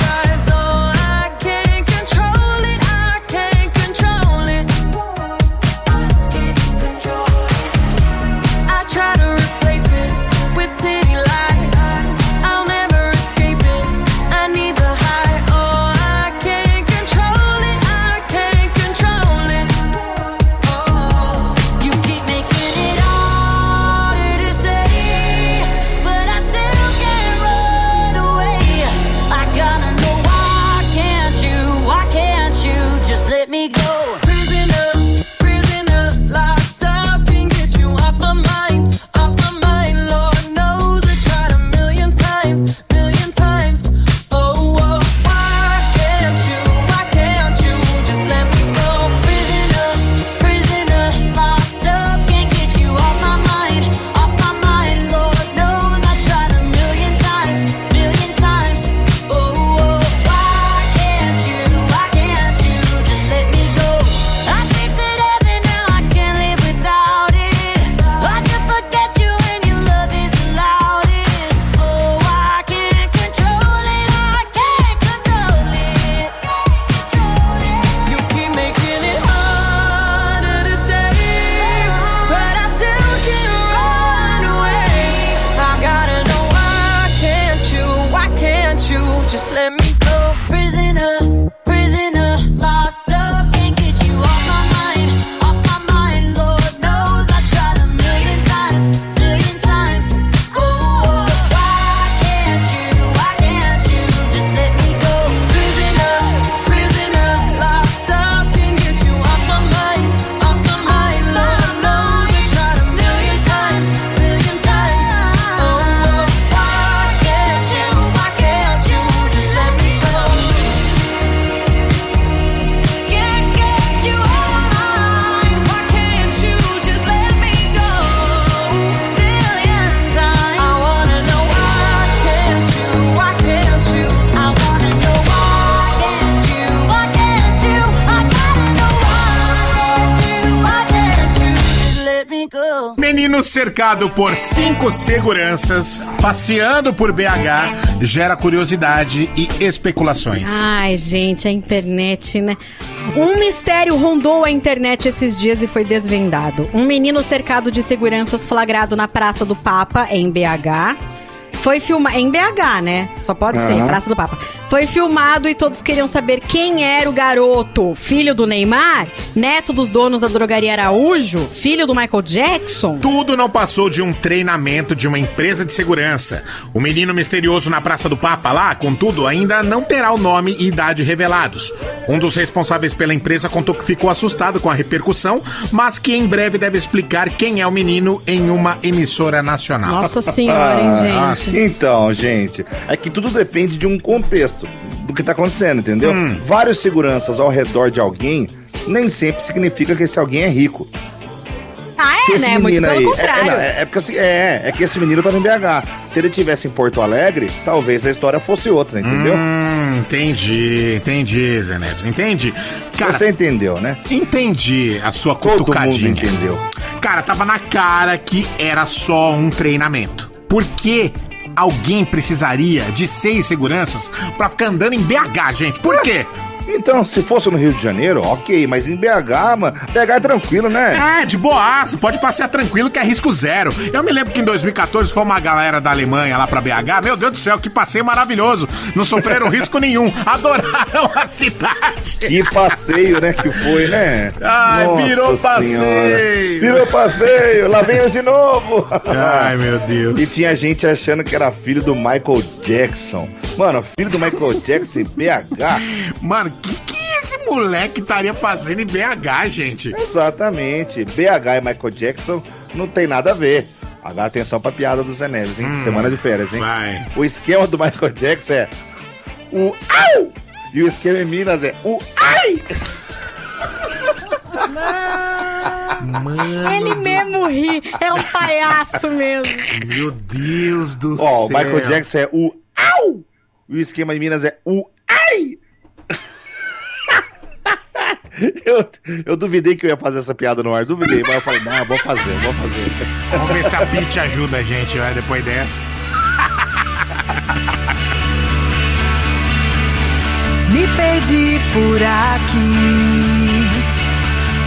Cercado por cinco seguranças, passeando por BH, gera curiosidade e especulações. Ai, gente, a internet, né? Um mistério rondou a internet esses dias e foi desvendado. Um menino cercado de seguranças flagrado na Praça do Papa, em BH. Foi filmado. Em BH, né? Só pode ser, Aham. Praça do Papa. Foi filmado e todos queriam saber quem era o garoto. Filho do Neymar? Neto dos donos da drogaria Araújo? Filho do Michael Jackson? Tudo não passou de um treinamento de uma empresa de segurança. O menino misterioso na Praça do Papa lá, contudo, ainda não terá o nome e idade revelados. Um dos responsáveis pela empresa contou que ficou assustado com a repercussão, mas que em breve deve explicar quem é o menino em uma emissora nacional. Nossa senhora, hein, <laughs> gente? Ah, Então, gente, é que tudo depende de um contexto do que tá acontecendo, entendeu? Hum. Vários seguranças ao redor de alguém nem sempre significa que esse alguém é rico. Ah, Se é, esse né? Muito menino pelo aí. É, contrário. é, não, é, é porque é, é que esse menino tava em BH. Se ele tivesse em Porto Alegre, talvez a história fosse outra, entendeu? Hum, entendi, entendi, Zé Neves, entendi. Cara, Você entendeu, né? Entendi a sua Todo cutucadinha. mundo entendeu. Cara, tava na cara que era só um treinamento. Por que alguém precisaria de seis seguranças pra ficar andando em BH, gente? Por quê? Então, se fosse no Rio de Janeiro, ok, mas em BH, mano, BH é tranquilo, né? É, de boaço, pode passear tranquilo que é risco zero. Eu me lembro que em 2014 foi uma galera da Alemanha lá pra BH. Meu Deus do céu, que passeio maravilhoso. Não sofreram risco nenhum. <laughs> Adoraram a cidade. Que passeio, né, que foi, né? Ai, Nossa virou Senhora. passeio. Virou passeio, lá vem de novo. Ai, meu Deus. E tinha gente achando que era filho do Michael Jackson. Mano, filho do Michael Jackson em BH. Mano, que que esse moleque estaria fazendo em BH, gente? Exatamente. BH e Michael Jackson não tem nada a ver. Agora atenção pra piada do Zé Neves, hein? Hum, Semana de férias, hein? vai. O esquema do Michael Jackson é o au! E o esquema em Minas é o ai! Mano, Ele mesmo ri. É um palhaço mesmo. meu Deus do Ó, o céu. Michael Jackson é o au! E o esquema em Minas é o ai! <laughs> Eu, eu duvidei que eu ia fazer essa piada no ar, duvidei, mas eu falei, não, vou fazer, vou fazer. Vamos ver se a Pitty ajuda a gente, vai, depois dessa. <laughs> Me perdi por aqui,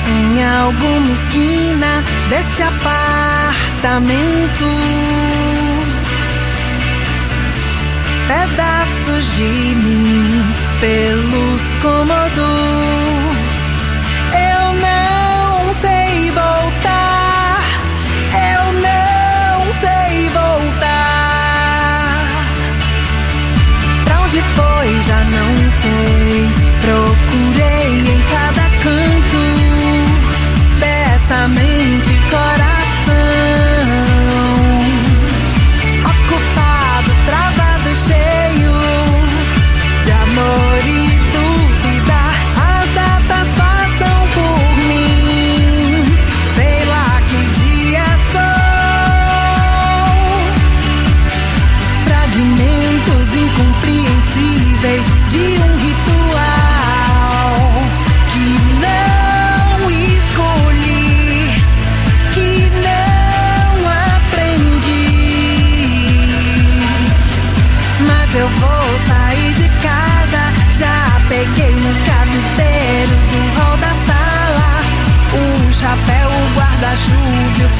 em alguma esquina desse apartamento. Pedaços de mim pelos cômodos. Não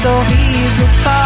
guarda-chuva, e o sorriso,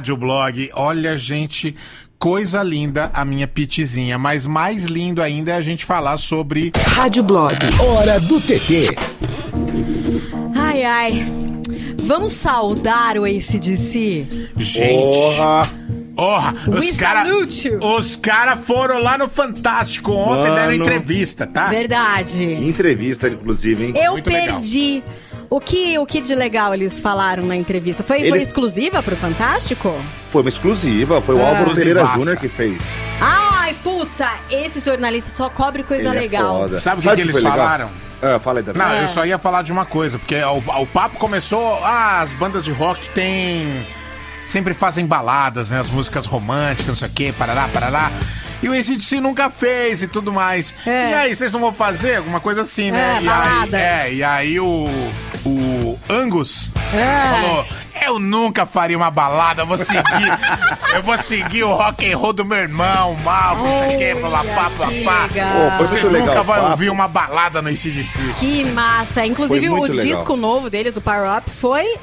Rádio Blog. Olha, gente, coisa linda a minha pitizinha, mas mais lindo ainda é a gente falar sobre Rádio Blog. Hora do TT. Ai, ai. Vamos saudar o ACDC? gente. Porra! Porra, We os caras os cara foram lá no Fantástico ontem, Mano. deram entrevista, tá? Verdade. Entrevista, inclusive, hein? Eu Muito legal. O que, o que de legal eles falaram na entrevista? Foi, foi Eles- exclusiva pro Fantástico? Foi uma exclusiva, foi o Ah. Álvaro Pereira. Júnior que fez. Ai, puta! Esse jornalista só cobre coisa Ele é legal. foda. Sabe o que que eles foi legal? falaram? Ah, fala aí, Davi. Não, É. eu só ia falar de uma coisa, porque o, o papo começou. Ah, as bandas de rock têm. Sempre fazem baladas, né? As músicas românticas, não sei o quê, parará, parará. E o ACDC nunca fez e tudo mais. É. E aí, vocês não vão fazer? Alguma coisa assim, né? É, e balada. aí, é, e aí o. O Angus É. falou. Eu nunca faria uma balada, eu vou seguir. <laughs> eu vou seguir o rock and roll do meu irmão, mal, não sei o blá, blá, blá, que blá. legal. Pô, foi Você nunca legal vai papo. ouvir uma balada no ACDC. Que massa! Inclusive, o legal. disco novo deles, o Power Up, foi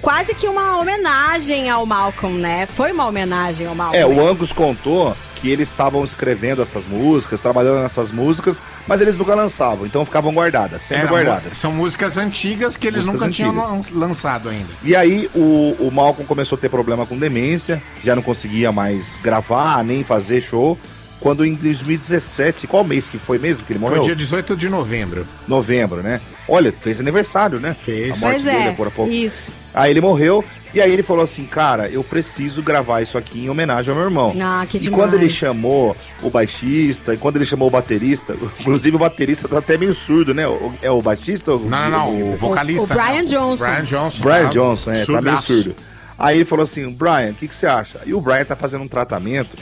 quase que uma homenagem ao Malcolm, né? Foi uma homenagem ao Malcolm. É, o Angus contou que eles estavam escrevendo essas músicas, trabalhando nessas músicas, mas eles nunca lançavam, então ficavam guardadas, sempre Era, guardadas. São músicas antigas que eles Músicas nunca tinham antigas. lan- lançado ainda. E aí o, o Malcolm começou a ter problema com demência, já não conseguia mais gravar, nem fazer show. Quando em 2017, qual mês que foi mesmo que ele Foi morreu? dia 18 de novembro. Novembro, né? Olha, fez aniversário, né? Fez. A morte Pois dele é, há pouco. isso. Aí ele morreu, e aí ele falou assim, cara, eu preciso gravar isso aqui em homenagem ao meu irmão. Ah, que e quando ele chamou o baixista, e quando ele chamou o baterista, <laughs> inclusive o baterista tá até meio surdo, né? O- É o baixista? ou Não, não, não. O vocalista. o Brian não. Johnson. Brian Johnson. Brian tá? Johnson, é, tá meio Surdaço. surdo. Aí ele falou assim, Brian, o que, que você acha? E o Brian tá fazendo um tratamento,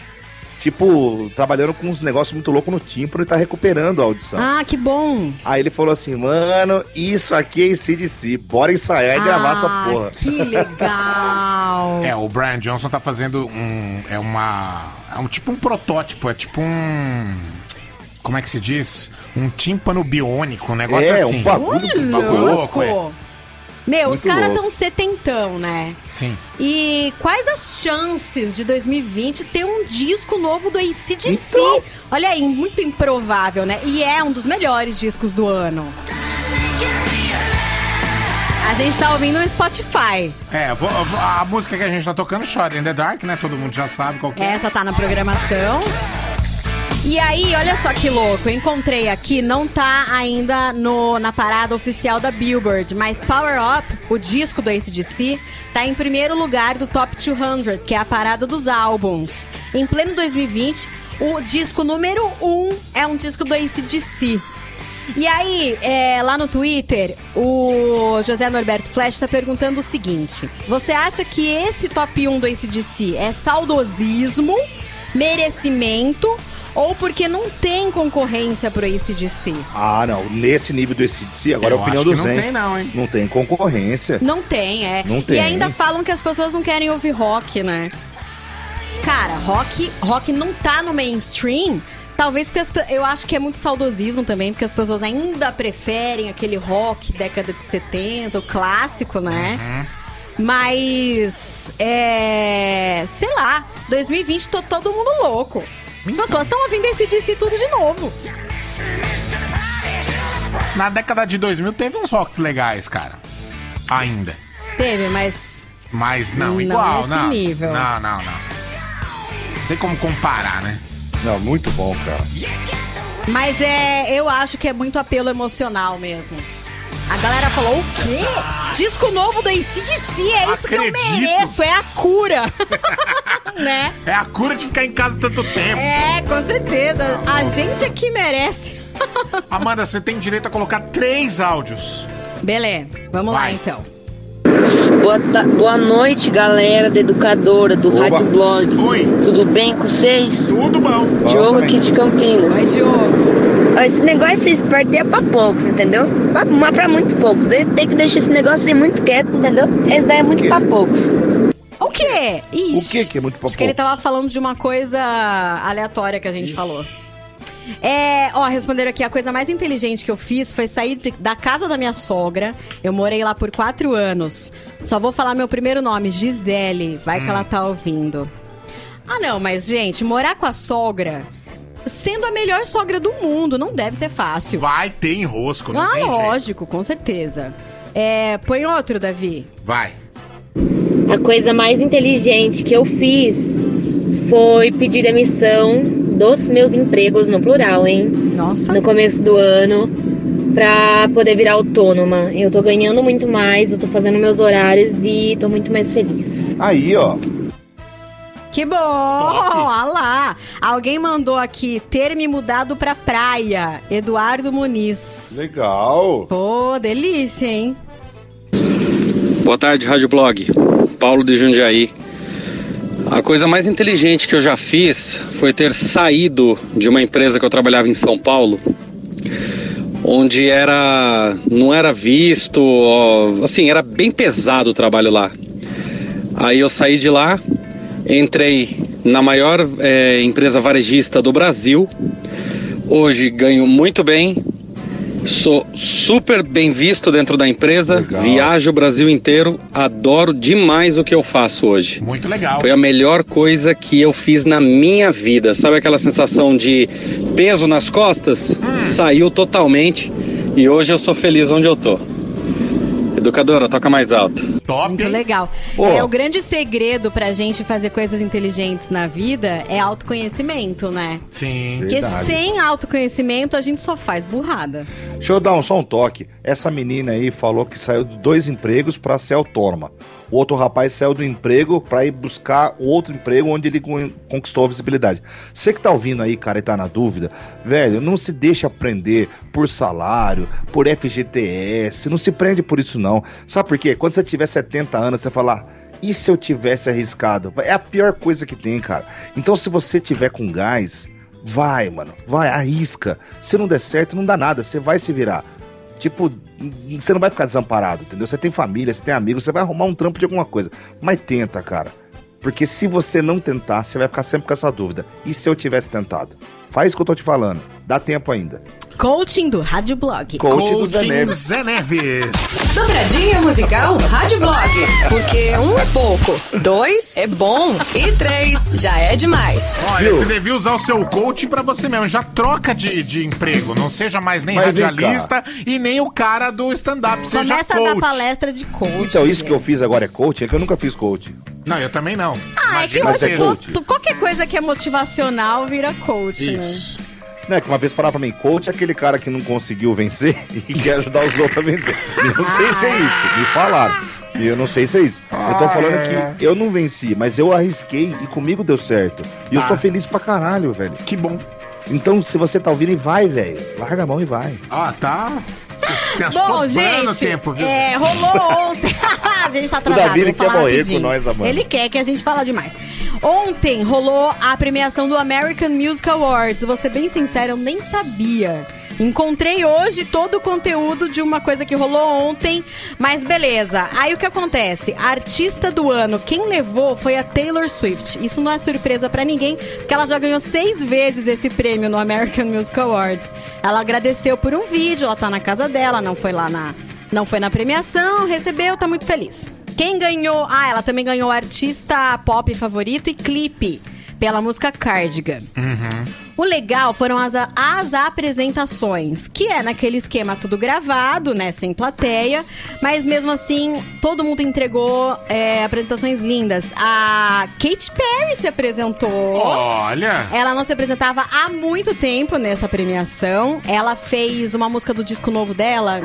tipo, trabalhando com uns negócios muito loucos no tímpano e tá recuperando a audição. Ah, que bom! Aí ele falou assim, mano, isso aqui é CDC, bora ensaiar e gravar essa Ah, porra. Que legal! <laughs> É, o Brian Johnson tá fazendo um. É uma. É um tipo um protótipo, é tipo um. Como é que se diz? Um tímpano biônico, um negócio É, assim. um bagulho, Olha, um bagulho louco, é. Meu, os Muito caras louco. tão setentão, né? Sim. E quais as chances de 2020 ter um disco novo do ACDC? Então. Olha aí, muito improvável, né? E é um dos melhores discos do ano. A gente tá ouvindo no Spotify. É, a música que a gente tá tocando, Shot in the Dark, né? Todo mundo já sabe qual que é. Essa tá na programação. E aí, olha só que louco, eu encontrei aqui, não tá ainda no, na parada oficial da Billboard, mas Power Up, o disco do ACDC, tá em primeiro lugar do Top 200, que é a parada dos álbuns. Em pleno 2020, o disco número 1 é um disco do ACDC. E aí, é, lá no Twitter, o José Norberto Flash tá perguntando o seguinte: Você acha que esse top 1 do ACDC é saudosismo, merecimento ou porque não tem concorrência pro ACDC? Ah, não, nesse nível do ACDC, agora Eu é a opinião acho do que não Zen. tem não, hein? Não tem concorrência. Não tem, é. Não E tem. ainda falam que as pessoas não querem ouvir rock, né? Cara, rock, rock não tá no mainstream. Talvez porque as eu acho que é muito saudosismo também, porque as pessoas ainda preferem aquele rock década de 70, o clássico, né? Mas, é. Sei lá, 2020 tô todo mundo louco. As pessoas estão ouvindo esse DC tudo de novo. Na década de 2000 teve uns rocks legais, cara. Ainda. Teve, mas. Mas não, Não igual, nesse não. nível. Não, não, não. Não tem como comparar, né? Não, muito bom, cara. Mas é. Eu acho que é muito apelo emocional mesmo. A galera falou, o quê? Disco novo do ACDC, é isso que eu Acredito. mereço, é a cura. <laughs> né? É a cura de ficar em casa tanto tempo. É, com certeza. A gente aqui merece. <laughs> Amanda, você tem direito a colocar três áudios. Beleza, vamos lá Vai. então. Boa, ta- boa noite, galera da Educadora, do Oba. Rádio Blog. Oi. Tudo bem com vocês? Tudo bom. Diogo aqui de Campinas. Oi, Diogo. Esse negócio de se esperto é pra poucos, entendeu? Pra, mas pra muito poucos. Tem que deixar esse negócio aí muito quieto, entendeu? Esse daí é muito pra poucos. O quê? Ixi. O que que é muito pra Acho que ele tava falando de uma coisa aleatória que a gente falou. É, ó, responderam aqui, a coisa mais inteligente que eu fiz foi sair de- da casa da minha sogra. Eu morei lá por quatro anos. Só vou falar meu primeiro nome, Gisele. Vai que Hum. ela tá ouvindo. Ah, não, mas, gente, morar com a sogra, sendo a melhor sogra do mundo, não deve ser fácil. Vai ter enrosco, não ah, tem jeito. lógico, com certeza. É, põe outro, Davi. Vai. A coisa mais inteligente que eu fiz foi pedir demissão dos meus empregos, no plural, hein? Nossa. No começo do ano, pra poder virar autônoma. Eu tô ganhando muito mais, eu tô fazendo meus horários e tô muito mais feliz. Aí, ó. Que bom! Olha lá! Alguém mandou aqui ter me mudado pra praia. Eduardo Muniz. Legal. Pô, delícia, hein? Boa tarde, Rádio Blog. Paulo de Jundiaí. A coisa mais inteligente que eu já fiz foi ter saído de uma empresa que eu trabalhava em São Paulo, onde era não era visto, assim, era bem pesado o trabalho lá. Aí eu saí de lá, entrei na maior eh, empresa varejista do Brasil. Hoje ganho muito bem, Sou super bem visto dentro da empresa, viajo o Brasil inteiro, adoro demais o que eu faço hoje. Muito legal. Foi a melhor coisa que eu fiz na minha vida. Sabe aquela sensação de peso nas costas? Saiu totalmente e hoje eu sou feliz onde eu tô. Educadora, toca mais alto. Top. Muito legal. Pô. É, o grande segredo pra gente fazer coisas inteligentes na vida é autoconhecimento, né? Sim. Porque Verdade. sem autoconhecimento a gente só faz burrada. Deixa eu dar um, só um toque. Essa menina aí falou que saiu de dois empregos pra ser autônoma. O outro rapaz saiu do emprego pra ir buscar outro emprego onde ele con- conquistou a visibilidade. Você que tá ouvindo aí, cara, e tá na dúvida, velho, não se deixa prender por salário, por FGTS, não se prende por isso não. Sabe por quê? Quando você tiver 70 anos, você falar, e se eu tivesse arriscado? É a pior coisa que tem, cara. Então se você tiver com gás, vai, mano, vai, arrisca. Se não der certo, não dá nada, você vai se virar. Tipo, você não vai ficar desamparado, entendeu? Você tem família, você tem amigos, você vai arrumar um trampo de alguma coisa. Mas tenta, cara. Porque se você não tentar, você vai ficar sempre com essa dúvida. E se eu tivesse tentado? Faz o que eu tô te falando. Dá tempo ainda. Coaching do Rádio Blog. Coach do Zé Neves. Zé Neves. Dobradinha musical Rádio Blog. Porque um é pouco, dois é bom e três já é demais. Olha, você devia usar o seu coaching pra você mesmo. Já troca de, de emprego. Não seja mais nem Mas radialista e nem o cara do stand-up. Seja Começa a coach. dar palestra de coaching. Então, isso que eu fiz agora é coaching, é que eu nunca fiz coaching. Não, eu também não. Ah, é que hoje é coaching. qualquer coisa que é motivacional vira coach, Isso. Né, que uma vez falaram pra mim, coach é aquele cara que não conseguiu vencer <laughs> e quer ajudar os outros a vencer. Eu não sei se é isso, me falaram. E eu não sei se é isso. eu tô Ah, falando é. que eu não venci, mas eu arrisquei e comigo deu certo. E eu sou feliz pra caralho, velho. Que bom. Então, se você tá ouvindo, vai, velho. Larga a mão e vai. Ah, tá. Tá Bom, sobrando gente, tempo, viu? é, rolou ontem. <laughs> a gente tá O atrasado, Davi, ele quer morrer rapidinho. com nós, Amanda. Ele quer que a gente fala demais. Ontem rolou a premiação do American Music Awards. Vou ser bem sincera, eu nem sabia. Encontrei hoje todo o conteúdo de uma coisa que rolou ontem, mas beleza. Aí o que acontece? A artista do ano, quem levou foi a Taylor Swift. Isso não é surpresa pra ninguém, porque ela já ganhou seis vezes esse prêmio no American Music Awards. Ela agradeceu por um vídeo, ela tá na casa dela, não foi lá na, não foi na premiação, recebeu, tá muito feliz. Quem ganhou? Ah, ela também ganhou artista pop favorito e clipe pela música Cardigan. O legal foram as, as apresentações, que é naquele esquema tudo gravado, né, sem plateia, mas mesmo assim todo mundo entregou é, apresentações lindas. A Katy Perry se apresentou. Olha. Ela não se apresentava há muito tempo nessa premiação. Ela fez uma música do disco novo dela.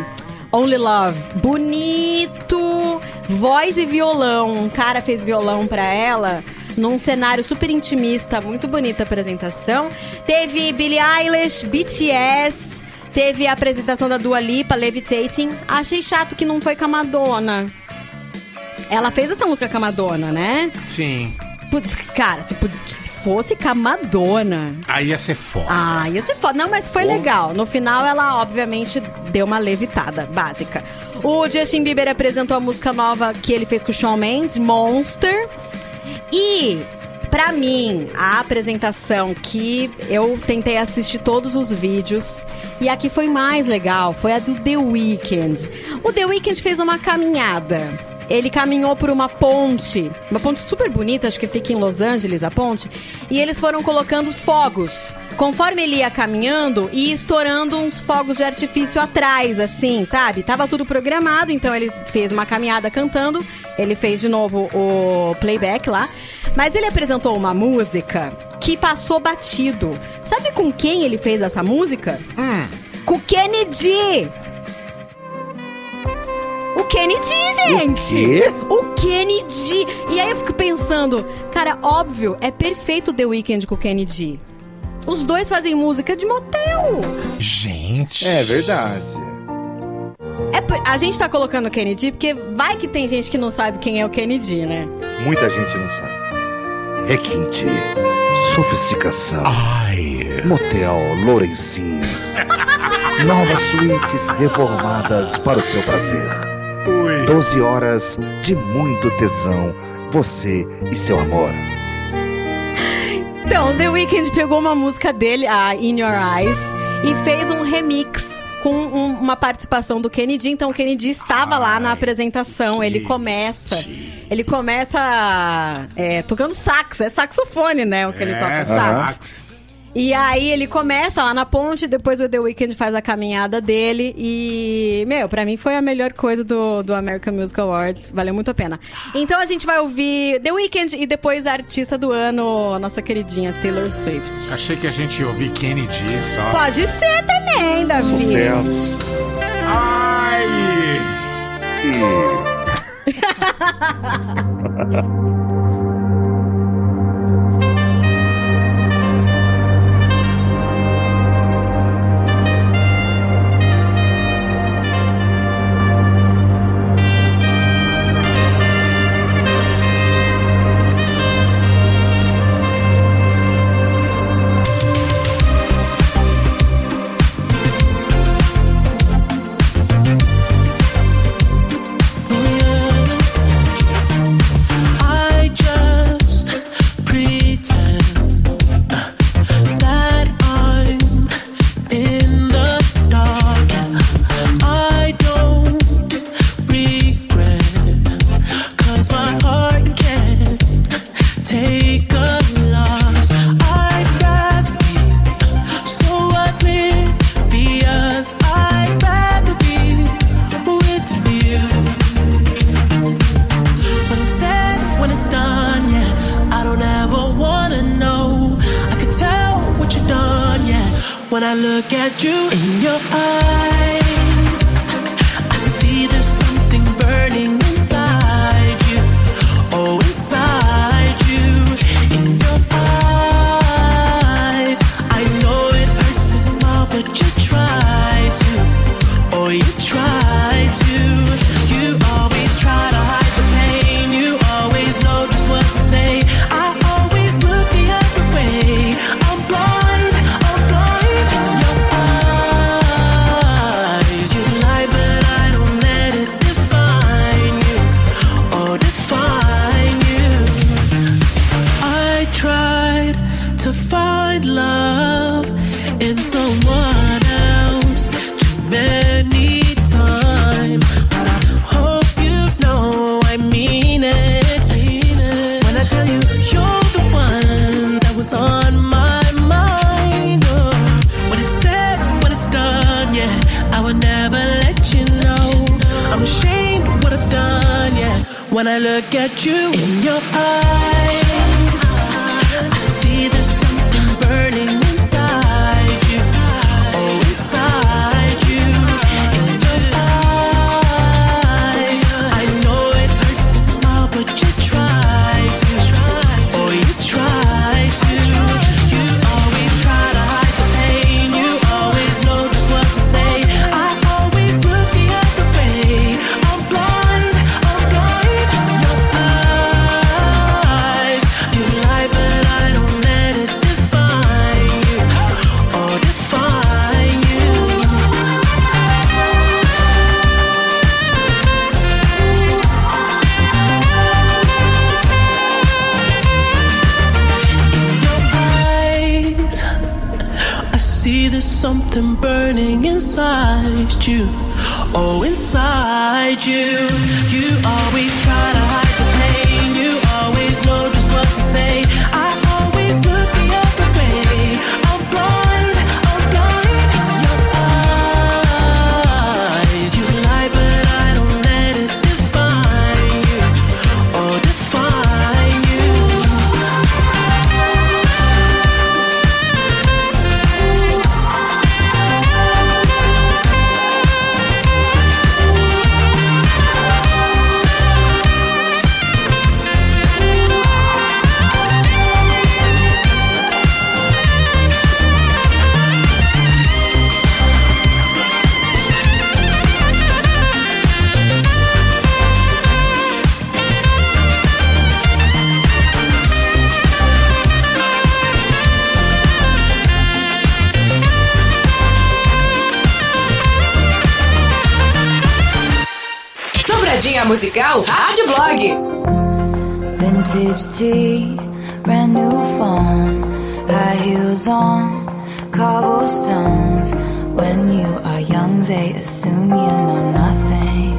Only Love. Bonito. Voz e violão. Um cara fez violão pra ela. Num cenário super intimista, muito bonita a apresentação. Teve Billie Eilish, BTS. Teve a apresentação da Dua Lipa, Levitating. Achei chato que não foi com a Madonna. Ela fez essa música com a Madonna, né? Sim. Putz, cara, se, se fosse com a Madonna. Aí ia ser foda. Ah, ia ser foda. Não, mas foi legal. No final, ela, obviamente, deu uma levitada básica. O Justin Bieber apresentou a música nova que ele fez com o Shawn Mendes, Monster. E Pra mim, a apresentação que eu tentei assistir todos os vídeos e a que foi mais legal foi a do The Weeknd. O The Weeknd fez uma caminhada. Ele caminhou por uma ponte, uma ponte super bonita, acho que fica em Los Angeles, a ponte, e eles foram colocando fogos. Conforme ele ia caminhando e estourando uns fogos de artifício atrás, assim, sabe? Tava tudo programado, então ele fez uma caminhada cantando, ele fez de novo o playback lá, mas ele apresentou uma música que passou batido. Sabe com quem ele fez essa música? Com o Kennedy! O Kennedy, gente! quê? O Kennedy! E aí eu fico pensando, cara, óbvio, é perfeito The Weeknd com o Kennedy. Os dois fazem música de motel. Gente. É verdade. É, a gente tá colocando o Kennedy porque vai que tem gente que não sabe quem é o Kennedy, né? Muita gente não sabe. Requinte, sofisticação, motel Lourencinho, <laughs> novas suítes reformadas para o seu prazer. 12 horas de muito tesão, você e seu amor. Então, The Weeknd pegou uma música dele, a In Your Eyes, e fez um remix com um- uma participação do Kennedy. Então, o Kennedy estava lá na apresentação. Ele começa. Ele começa é, tocando sax. É saxofone, né? O que ele toca É, sax. sax. E aí ele começa lá na ponte, depois o The Weeknd faz a caminhada dele e, meu, pra mim foi a melhor coisa do, do American Music Awards, valeu muito a pena. Então a gente vai ouvir The Weeknd e depois a artista do ano, a nossa queridinha Taylor Swift. Achei que a gente ia ouvir Kennedy só. Pode ser também, Davi. Sucesso. Ai! <laughs> <laughs> go. Hard to blog you. Vintage tea, brand new phone, high heels on, cobblestones. When you are young, they assume you know nothing.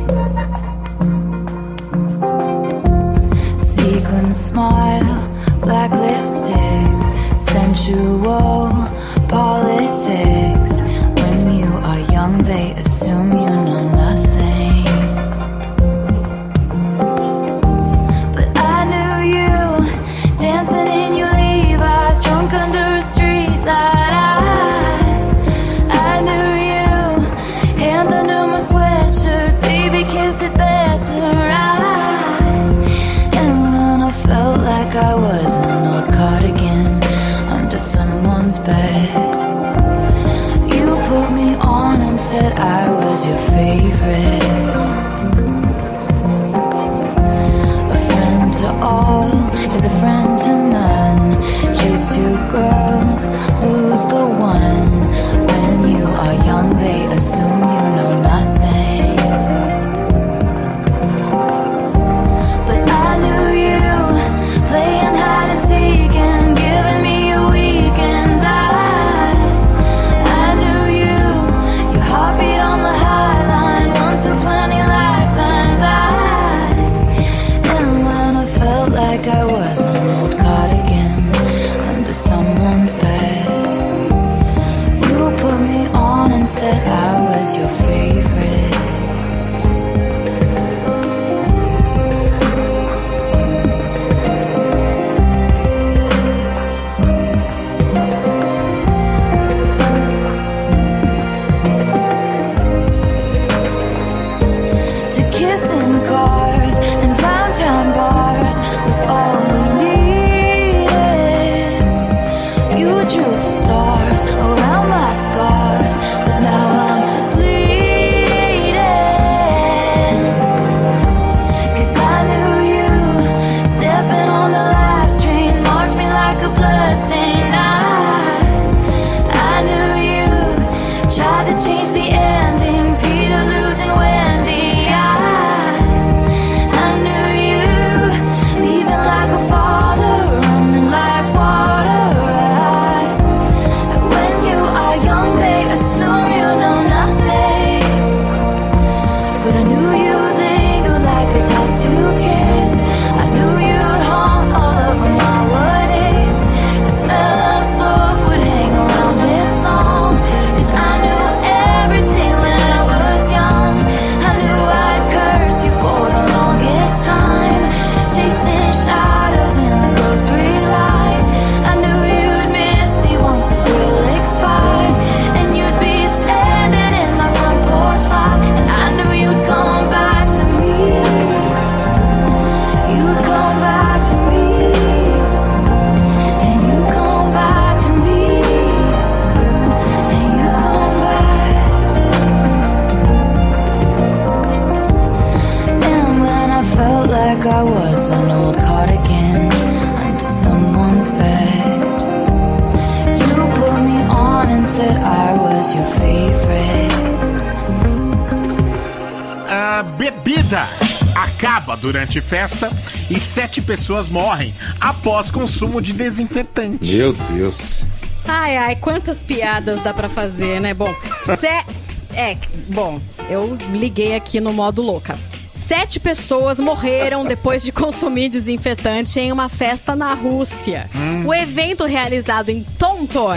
Sequin smile, black lipstick, sensual politics. When you are young, they Acaba durante festa e sete pessoas morrem após consumo de desinfetante. Meu Deus. Ai, ai, quantas piadas dá para fazer, né? Bom, <laughs> se... é, bom, eu liguei aqui no modo louca. Sete pessoas morreram depois de consumir desinfetante em uma festa na Rússia. Hum. O evento realizado em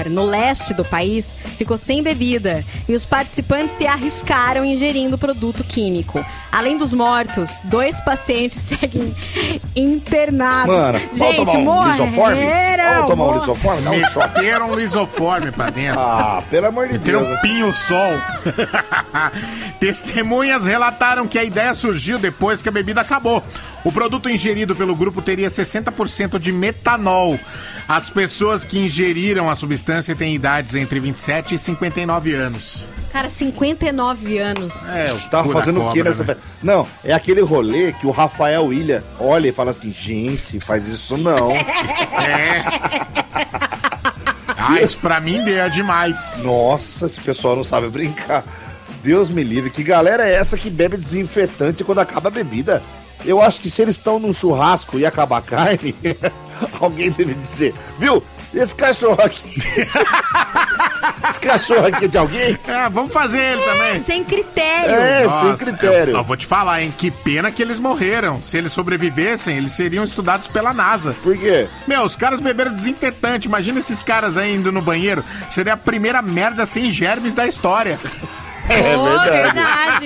no leste do país, ficou sem bebida e os participantes se arriscaram ingerindo produto químico. Além dos mortos, dois pacientes <laughs> seguem internados. Mano, Gente, um morreram. Vamos tomar um lisoforme? Dá um choque. Meteram um lisoforme pra dentro. Ah, pelo amor de Tem Deus. um pinho-sol. <laughs> Testemunhas relataram que a ideia surgiu depois que a bebida acabou. O produto ingerido pelo grupo teria 60% de metanol. As pessoas que ingeriram a substância têm idades entre 27 e 59 anos. Cara, 59 anos. É, o Tava fazendo o que cobra, nessa né? festa? Não, é aquele rolê que o Rafael William olha e fala assim: gente, faz isso não. <laughs> <laughs> Ah, isso pra mim é demais. Nossa, esse pessoal não sabe brincar. Deus me livre. Que galera é essa que bebe desinfetante quando acaba a bebida? Eu acho que se eles estão num churrasco e acabar a carne, <laughs> alguém deve dizer, viu? Esse cachorro aqui. Esse cachorro aqui é de alguém? É, vamos fazer ele também. Sem critério. É, sem Nossa, critério. Eu, eu vou te falar, hein? Que pena que eles morreram. Se eles sobrevivessem, eles seriam estudados pela NASA. Por quê? Meu, os caras beberam desinfetante. Imagina esses caras aí indo no banheiro. Seria a primeira merda sem germes da história. <laughs> É Pô, verdade.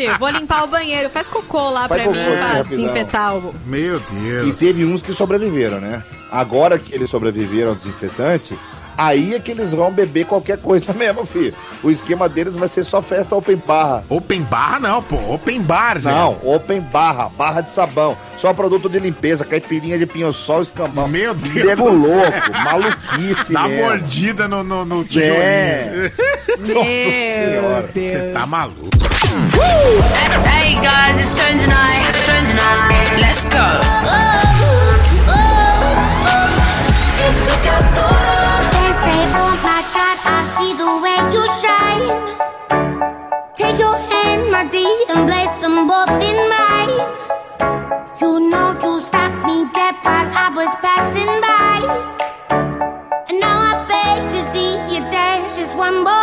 verdade. Vou limpar o banheiro. Faz cocô lá Faz pra cocô mim, pra desinfetar o... Meu E Deus. teve uns que sobreviveram, né? Agora que eles sobreviveram ao desinfetante, aí é que eles vão beber qualquer coisa <laughs> mesmo, filho. O esquema deles vai ser só festa open barra. Open barra não, pô. Open bar, Zé. Não, open barra, barra de sabão. Só produto de limpeza, caipirinha de pinho-sol, escambau. Meu Deus Nego do céu. louco, maluquice Dá mesmo. mordida no, no, no tijolinho. É. <laughs> Nossa senhora. Você tá maluco. Hey guys, it's turn tonight. Turn tonight. Let's go. And place them both in mine. You know you stopped me dead while I was passing by. And now I beg to see you dance just one more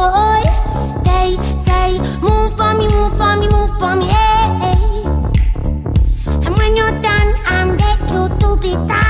boy. They say, move for me, move for me, move for me, hey. And when you're done, I'm there to, to be done.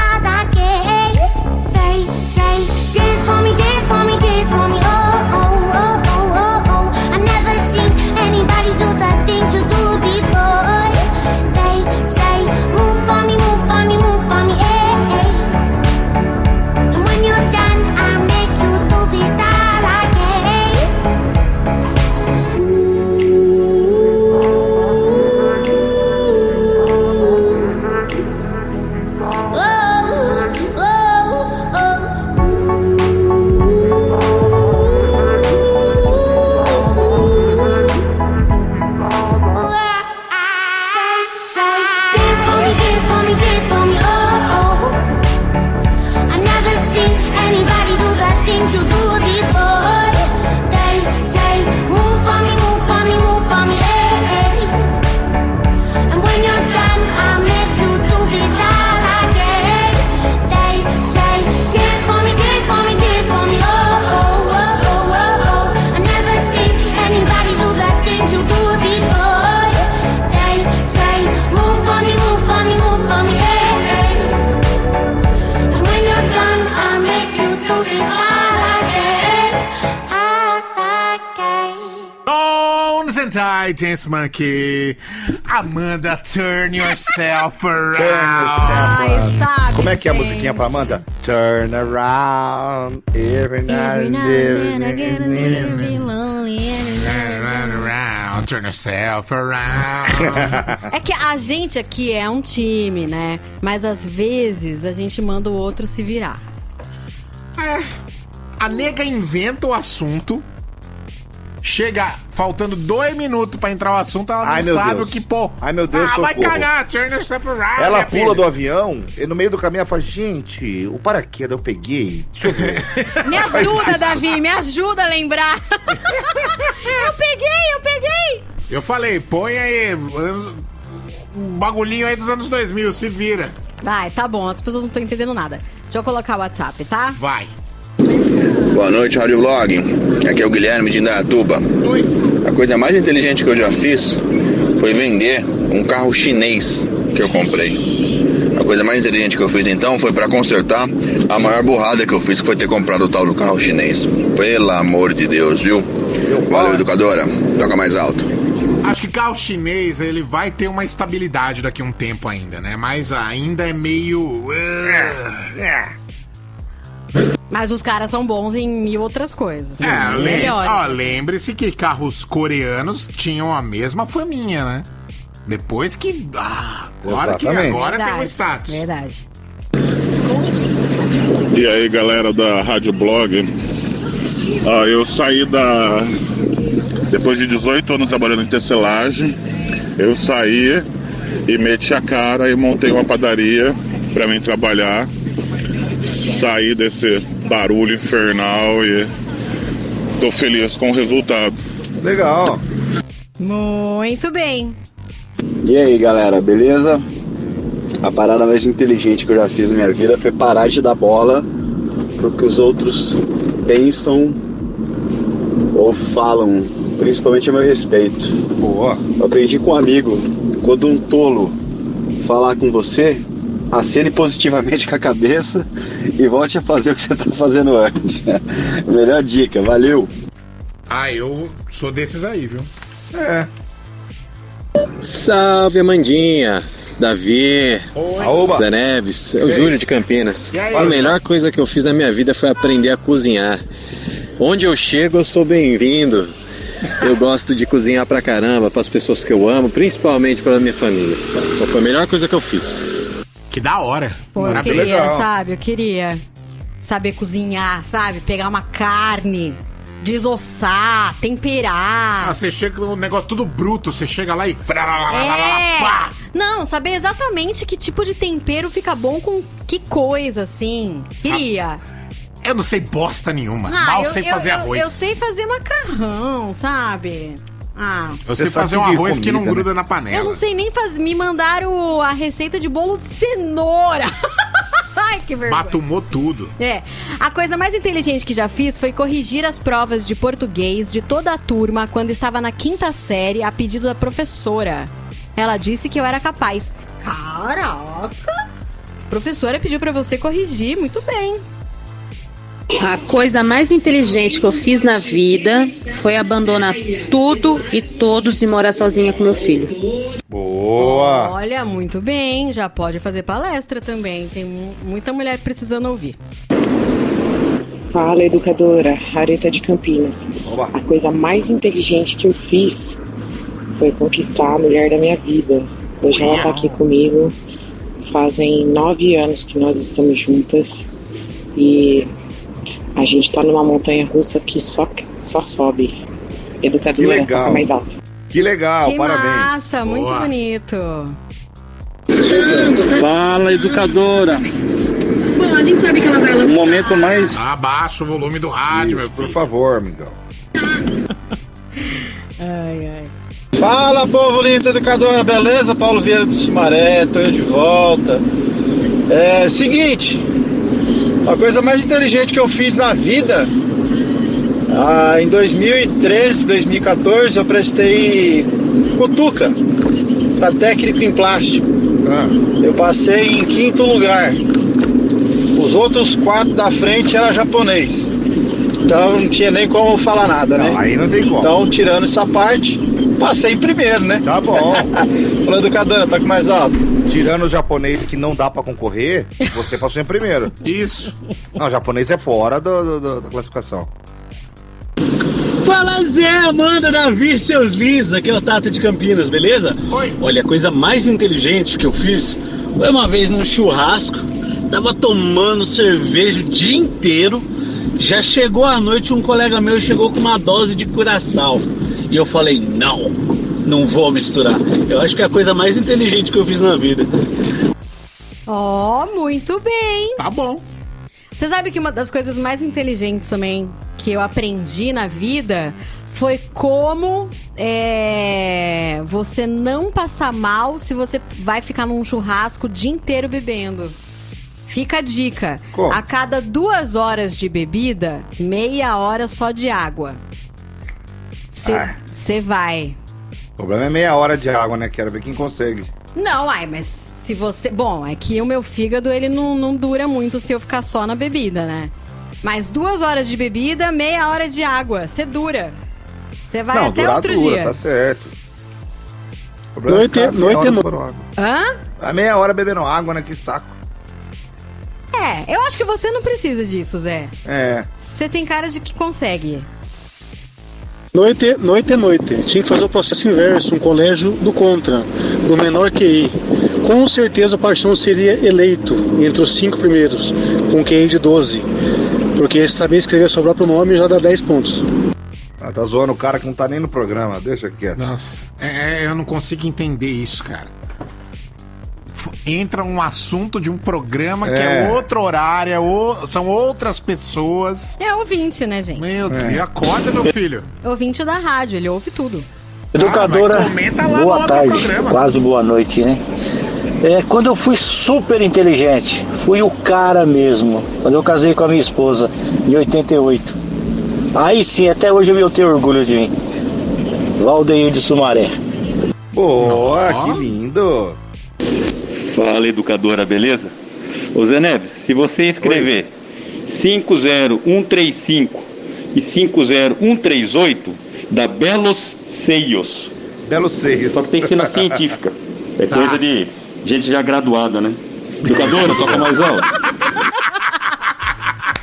Dance Monkey. Amanda, turn yourself around. Turn yourself around. sabe, Como é que é a gente. musiquinha pra Amanda? Turn around, every now and then. Run around, turn yourself <laughs> around. É que a gente aqui é um time, né? Mas às vezes a gente manda o outro se virar. A nega inventa o assunto. Chega faltando dois minutos pra entrar o assunto, ela não Ai, meu sabe Deus. o que pô. Ai, meu Deus, Ah, vai cagar, turn yourself around. Ela minha pula filha. do avião e no meio do caminho ela fala: Gente, o paraquedas eu peguei. Deixa eu ver. <laughs> Me ajuda, Davi, me ajuda a lembrar. <laughs> eu peguei, eu peguei. Eu falei, põe aí um bagulhinho aí dos anos 2000, se vira. Vai, tá bom, as pessoas não estão entendendo nada. Deixa eu colocar o WhatsApp, tá? Vai. Boa noite, Rádio Blog. Aqui é o Guilherme de Indaiatuba. A coisa mais inteligente que eu já fiz foi vender um carro chinês que eu comprei. A coisa mais inteligente que eu fiz então foi para consertar a maior burrada que eu fiz, que foi ter comprado o tal do carro chinês. Pelo amor de Deus, viu? Valeu, educadora. Toca mais alto. Acho que carro chinês, ele vai ter uma estabilidade daqui a um tempo ainda, né? Mas ainda é meio... uh, Mas os caras são bons em mil outras coisas. É, lem lembre-se que carros coreanos tinham a mesma faminha, né? Depois que... Ah, agora, que agora tem um Verdade, status. Verdade. E aí, galera da Rádio Blog. Ah, eu saí da. Depois de 18 anos trabalhando em tecelagem, eu saí e meti a cara e montei uma padaria para mim trabalhar. Saí desse barulho infernal e tô feliz com o resultado. Legal. Muito bem. E aí galera, beleza? A parada mais inteligente que eu já fiz na minha vida foi parar de dar bola pro que os outros pensam ou falam, principalmente a meu respeito. Boa. Eu aprendi com um amigo, quando um tolo falar com você, acene positivamente com a cabeça e volte a fazer o que você tá fazendo antes. <laughs> Melhor dica, valeu! Ah, eu sou desses aí, viu? É. Salve Amandinha, Davi, Aoba. Zé Neves, E eu? Júlio de Campinas. Aí? A melhor coisa que eu fiz na minha vida foi aprender a cozinhar. Onde eu chego, eu sou bem-vindo. Eu gosto de cozinhar pra caramba, pras pessoas que eu amo, principalmente pela minha família. Então foi a melhor coisa que eu fiz. Que da hora. Pô, eu queria, sabe? Eu queria saber cozinhar, sabe? Pegar uma carne, desossar, temperar. Ah, você chega com um negócio tudo bruto, você chega lá e. É. Não, saber exatamente que tipo de tempero fica bom com que coisa, assim. Queria. Eu não sei bosta nenhuma. Ah, Mal eu- sei eu- fazer eu- arroz. Eu, sei fazer macarrão, sabe? Ah. Eu sei fazer um arroz que não gruda na panela. Eu não sei nem fazer. Me mandaram a receita de bolo de cenoura. <laughs> Ai, que vergonha. Batumou tudo. É. A coisa mais inteligente que já fiz foi corrigir as provas de português de toda a turma quando estava na quinta série a pedido da professora. Ela disse que eu era capaz. Caraca! A professora pediu pra você corrigir, muito bem. A coisa mais inteligente que eu fiz na vida foi abandonar tudo e todos e morar sozinha com meu filho. Boa! Olha, muito bem, já pode fazer palestra também. Tem mu- muita mulher precisando ouvir. Fala, educadora. Areta de Campinas. A coisa mais inteligente que eu fiz foi conquistar a mulher da minha vida. Hoje ela tá aqui comigo. Fazem nove anos que nós estamos juntas. E a gente tá numa montanha russa que só, só sobe. Que Educadora, legal. toca mais alto. Que legal, que parabéns. massa, muito Boa. bonito. Fala, educadora. Bom, a gente sabe que ela vai O momento mais. Abaixa o volume do rádio, meu filho. Por favor, amigão. <laughs> Ai, ai. Fala, povo lindo educadora, beleza? Paulo Vieira do Cimaré, tô eu de volta. É, seguinte, a coisa mais inteligente que eu fiz na vida, ah, em 2013, 2014, eu prestei cutuca para técnico em plástico. Eu passei em quinto lugar. Os outros quatro da frente era japonês. Então não tinha nem como falar nada, né? Aí não tem como. Então, tirando essa parte, passei em primeiro, né? Tá bom. <laughs> Falou, educadora, toque mais alto. Tirando o japonês que não dá pra concorrer, você passou em primeiro. Isso. Não, o japonês é fora do- do- do- da classificação. Fala Zé, Amanda, Davi, seus lindos. Aqui é o Tato de Campinas, beleza? Oi. Olha, a coisa mais inteligente que eu fiz foi uma vez num churrasco. Tava tomando cerveja o dia inteiro. Já chegou à noite, um colega meu chegou com uma dose de curaçao. E eu falei, não, não vou misturar. Eu acho que é a coisa mais inteligente que eu fiz na vida. Ó, muito bem. Tá bom. Você sabe que uma das coisas mais inteligentes também que eu aprendi na vida foi como é, você não passar mal se você vai ficar num churrasco o dia inteiro bebendo. Fica a dica. Como? A cada duas horas de bebida, meia hora só de água. Ah. Você vai. O problema é meia hora de água, né? Quero ver quem consegue. Não, ai, mas se você. Bom, é que o meu fígado ele não, não dura muito se eu ficar só na bebida, né? Mas duas horas de bebida, meia hora de água. Você dura. Você vai não, até durar outro dura, dia. tá certo. O problema Noite- é noite hora no- bebendo água. Hã? A meia hora bebendo água, né? Que saco. É, eu acho que você não precisa disso, Zé. É. Você tem cara de que consegue. Noite, noite é noite. Tinha que fazer o processo inverso, um colégio do contra, do menor QI. Com certeza o Paixão seria eleito entre os cinco primeiros, com QI de 12. Porque saber escrever seu próprio nome já dá 10 pontos. Ah, tá zoando o cara que não tá nem no programa. Deixa quieto. Nossa, é, é, eu não consigo entender isso, cara. Entra um assunto de um programa que é É. outro horário, é o- são outras pessoas. É ouvinte, né, gente? Meu Deus, acorda, meu filho. Ouvinte da rádio, ele ouve tudo. Educadora, Ah, mas comenta lá no boa tarde, programa. quase boa noite, né? É, quando eu fui super inteligente, fui o cara mesmo. Quando eu casei com a minha esposa, em 88. Aí sim, até hoje eu tenho orgulho de mim. Valdeir de Sumaré. Boa, que lindo. Fala, educadora, beleza? Ô Zé Neves, se você escrever 50135 e 50138, dá belos seios. Belos seios. Só que tem que ser na científica. É Tá. coisa de gente já graduada, né? Educadora, toca mais alto.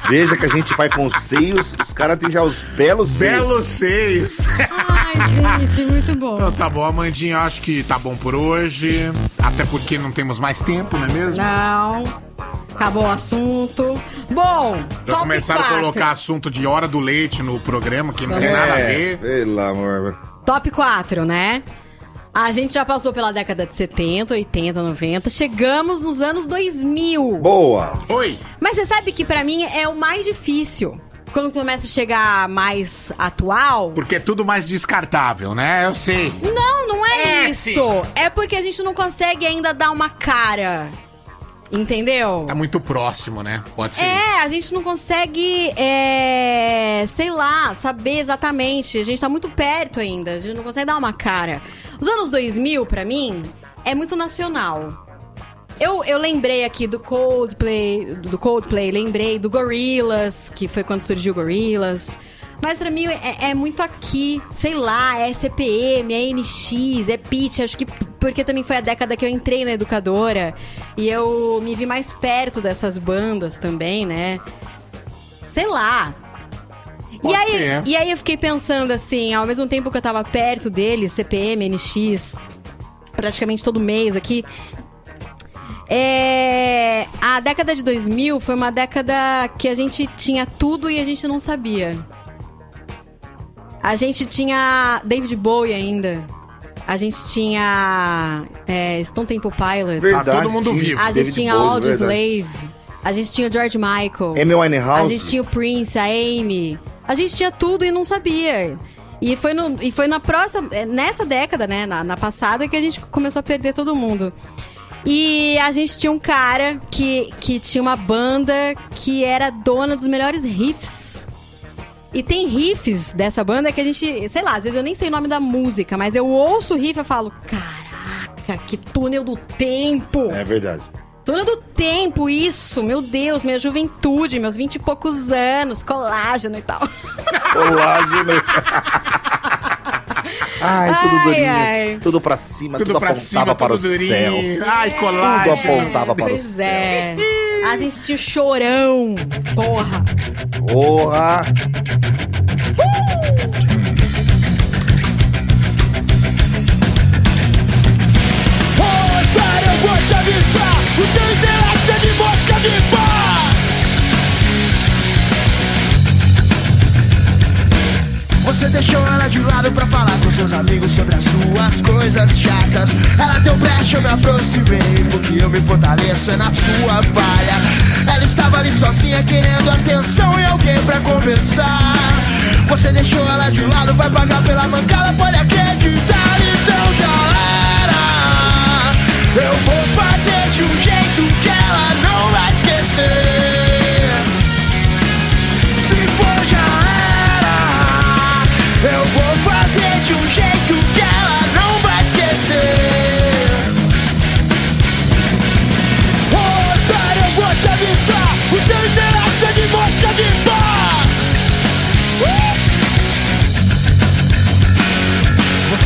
Veja que a gente vai com seios, os caras têm já os belos seios. Belos seios. <laughs> Ai, gente, muito bom. Então tá bom, Amandinha, acho que tá bom por hoje. Até porque não temos mais tempo, não é mesmo? Não. Acabou o assunto. Bom, Já top começaram a 4. colocar assunto de hora do leite no programa, que não tem nada a ver. É, Pelo amor. Top 4, né? A gente já passou pela década de 70, 80, 90. Chegamos nos anos 2000. Boa. Oi. Mas você sabe que pra mim é o mais difícil. Quando começa a chegar mais atual. Porque é tudo mais descartável, né? Eu sei. Não, não é, É, isso. sim. É porque a gente não consegue ainda dar uma cara. Entendeu? Tá muito próximo, né? Pode ser. É, a gente não consegue, é, sei lá, saber exatamente. A gente tá muito perto ainda, a gente não consegue dar uma cara. Os anos 2000, pra mim, é muito nacional. Eu, eu lembrei aqui do Coldplay, do Coldplay, lembrei do Gorillaz, que foi quando surgiu o Gorillaz. Mas pra mim é, é muito aqui, sei lá, é CPM, é NX, é Pitch, acho que porque também foi a década que eu entrei na educadora e eu me vi mais perto dessas bandas também, né? Sei lá. E aí, ser. e aí eu fiquei pensando assim, ao mesmo tempo que eu tava perto dele, CPM, NX, praticamente todo mês aqui, é, a década de 2000 foi uma década que a gente tinha tudo e a gente não sabia. A gente tinha David Bowie ainda. A gente tinha é, Stone Temple Pilots. Verdade, Tá todo mundo vivo. A gente David tinha Bowie, Audio verdade. Slave. A gente tinha o George Michael. Amy Winehouse. A gente tinha o Prince, a Amy. A gente tinha tudo e não sabia. E foi, no, e foi na próxima, é, nessa década, né, na, na passada, que a gente começou a perder todo mundo. E a gente tinha um cara que, que tinha uma banda que era dona dos melhores riffs. E tem riffs dessa banda que a gente, sei lá, às vezes eu nem sei o nome da música, mas eu ouço o riff e falo, caraca, que túnel do tempo! É verdade. Túnel do tempo, isso, meu Deus, minha juventude, meus vinte e poucos anos, colágeno e tal. Colágeno. <laughs> Ai, tudo Ai, durinho. ai. Tudo pra cima, Tudo tudo, pra apontava cima, para tudo o durinho. céu. Ai, colágeno. Tudo apontava para o Pois céu. é. A gente tinha o chorão. Porra. Porra! Você deixou ela de lado pra falar com seus amigos sobre as suas coisas chatas. Ela deu brecha, eu me aproximei Porque eu me fortaleço é na sua palha. Ela estava ali sozinha querendo atenção e alguém pra conversar. Você deixou ela de lado, vai pagar pela mancada, pode acreditar. Então já era. Eu vou fazer de um jeito que ela não vai esquecer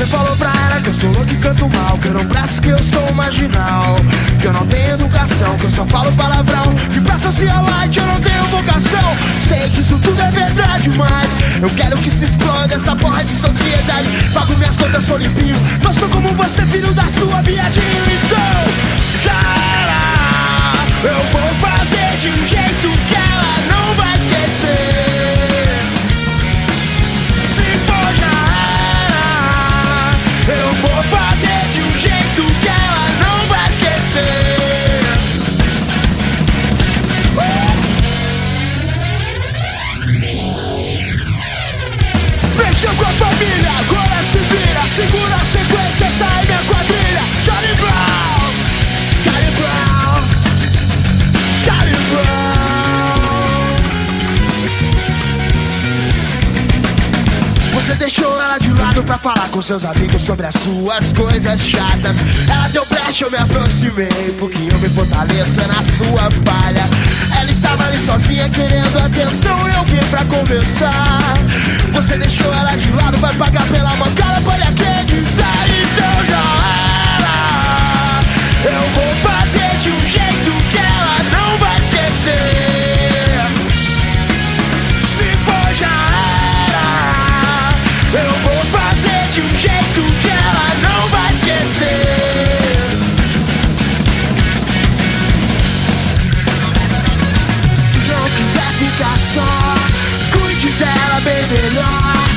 Você falou pra ela que eu sou louco e canto mal Que eu não presto, que eu sou marginal Que eu não tenho educação, que eu só falo palavrão Que pra socialite eu não tenho vocação. Sei que isso tudo é verdade, mas Eu quero que se exploda essa porra de sociedade. Pago minhas contas, sou limpinho Não sou como você, filho da sua viadinho. Então, era Eu vou fazer de um jeito que Com a família, agora se vira Segura a sequência, sai minha quadrilha Charlie Brown, Charlie Brown Charlie Brown Você deixou ela de lado pra falar com seus amigos sobre as suas coisas chatas. Ela deu brecha, eu me aproximei, porque eu me fortaleço na sua palha. Ela estava ali sozinha querendo atenção e alguém pra conversar. Você deixou ela de lado, vai pagar pela mancada, pode acreditar, então já era. Eu vou fazer de um jeito que ela não vai esquecer. Se for já era Eu vou fazer de um jeito que ela não vai esquecer melhor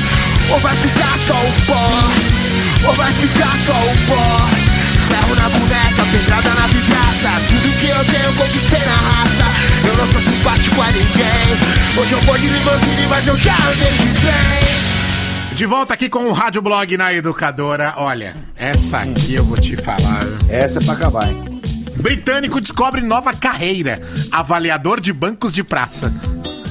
Ou vai ficar só o pó Ou vai ficar só o pó Ferro na boneca, pedrada na vidraça Tudo que eu tenho conquistei na raça Eu não sou simpático a ninguém Hoje eu vou de limousine, mas eu já andei de trem De volta aqui com o Rádio Blog na Educadora. Olha, essa aqui eu vou te falar. Essa é pra acabar, hein? Britânico descobre nova carreira: avaliador de bancos de praça.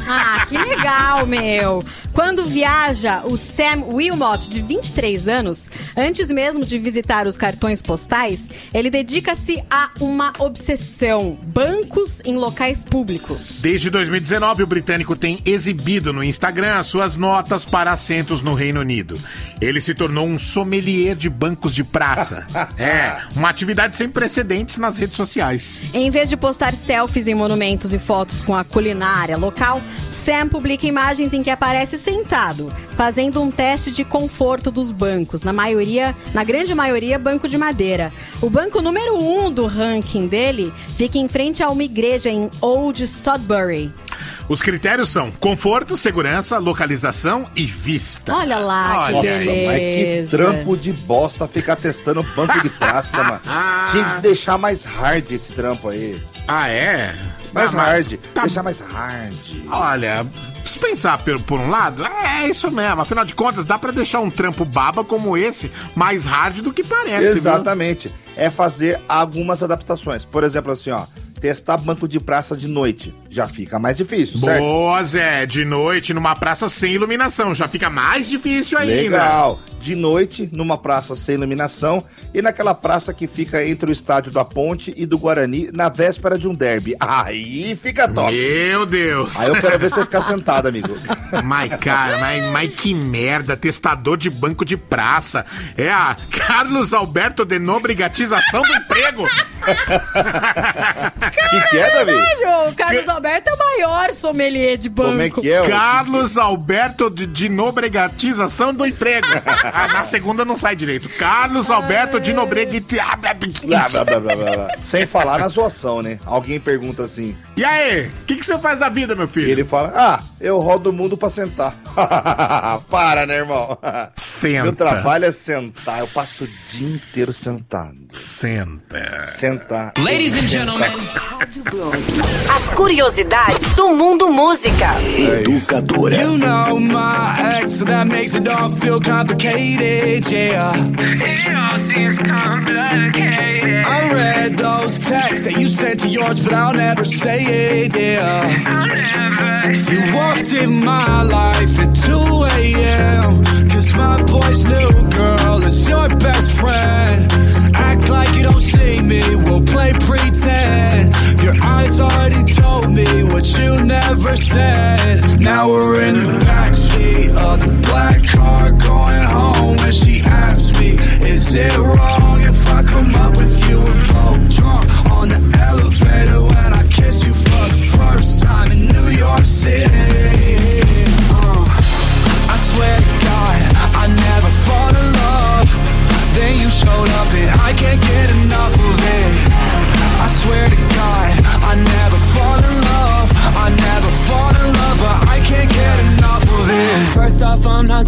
Ah, que legal, meu. Quando viaja, o Sam Wilmot, de 23 anos, antes mesmo de visitar os cartões postais, ele dedica-se a uma obsessão: bancos em locais públicos. Desde 2019, o britânico tem exibido no Instagram as suas notas para assentos no Reino Unido. Ele se tornou um sommelier de bancos de praça. <laughs> é, uma atividade sem precedentes nas redes sociais. Em vez de postar selfies em monumentos e fotos com a culinária local, Sam publica imagens em que aparece sentado, fazendo um teste de conforto dos bancos. Na maioria, na grande maioria, banco de madeira. O banco número um do ranking dele fica em frente a uma igreja em Old Sudbury. Os critérios são conforto, segurança, localização e vista. Olha lá, que Nossa, beleza. mas que trampo de bosta ficar testando banco de praça, mano. <laughs> Tinha que deixar mais hard esse trampo aí. Ah, é? Mais Ah, hard. Deixar mais hard. Olha, se pensar por, por um lado, é isso mesmo. Afinal de contas, dá pra deixar um trampo baba como esse mais hard do que parece, viu? Exatamente. É fazer algumas adaptações. Por exemplo, assim, ó. Testar banco de praça de noite. já fica mais difícil, certo? Boa, Zé. De noite, numa praça sem iluminação. Já fica mais difícil ainda. Legal. De noite, numa praça sem iluminação e naquela praça que fica entre o estádio da Ponte e do Guarani na véspera de um derby. Aí fica top. Meu Deus. Aí eu quero ver você ficar sentado, amigo. <laughs> Mas, cara, mas, mas que merda, testador de banco de praça. É a Carlos Alberto de Nobrigatização do Emprego. <laughs> que que é, Davi? Verdade, o Carlos Alberto é o maior sommelier de banco. é, Carlos Alberto de, de Nobregatização do Emprego. <laughs> Ah, na segunda não sai direito. Carlos Alberto de blá. Sem falar na zoação, né? Alguém pergunta assim. E aí, o que, que você faz da vida, meu filho? Ele fala: Ah, eu rodo o mundo pra sentar. <laughs> Para, né, irmão? Senta. Meu trabalho é sentar. Eu passo o dia inteiro sentado. Senta. Sentar. Ladies and gentlemen. As curiosidades do mundo música. Educadora. You know my ex, so that makes it all feel complicated, yeah. It all seems complicated. I read those texts that you sent to yours, but I'll never say yeah. Say You walked in my life at 2 a.m. Cause my boy's new girl is your best friend. Act like you don't see me, we'll play pretend. Your eyes already told me what you never said. Now we're in the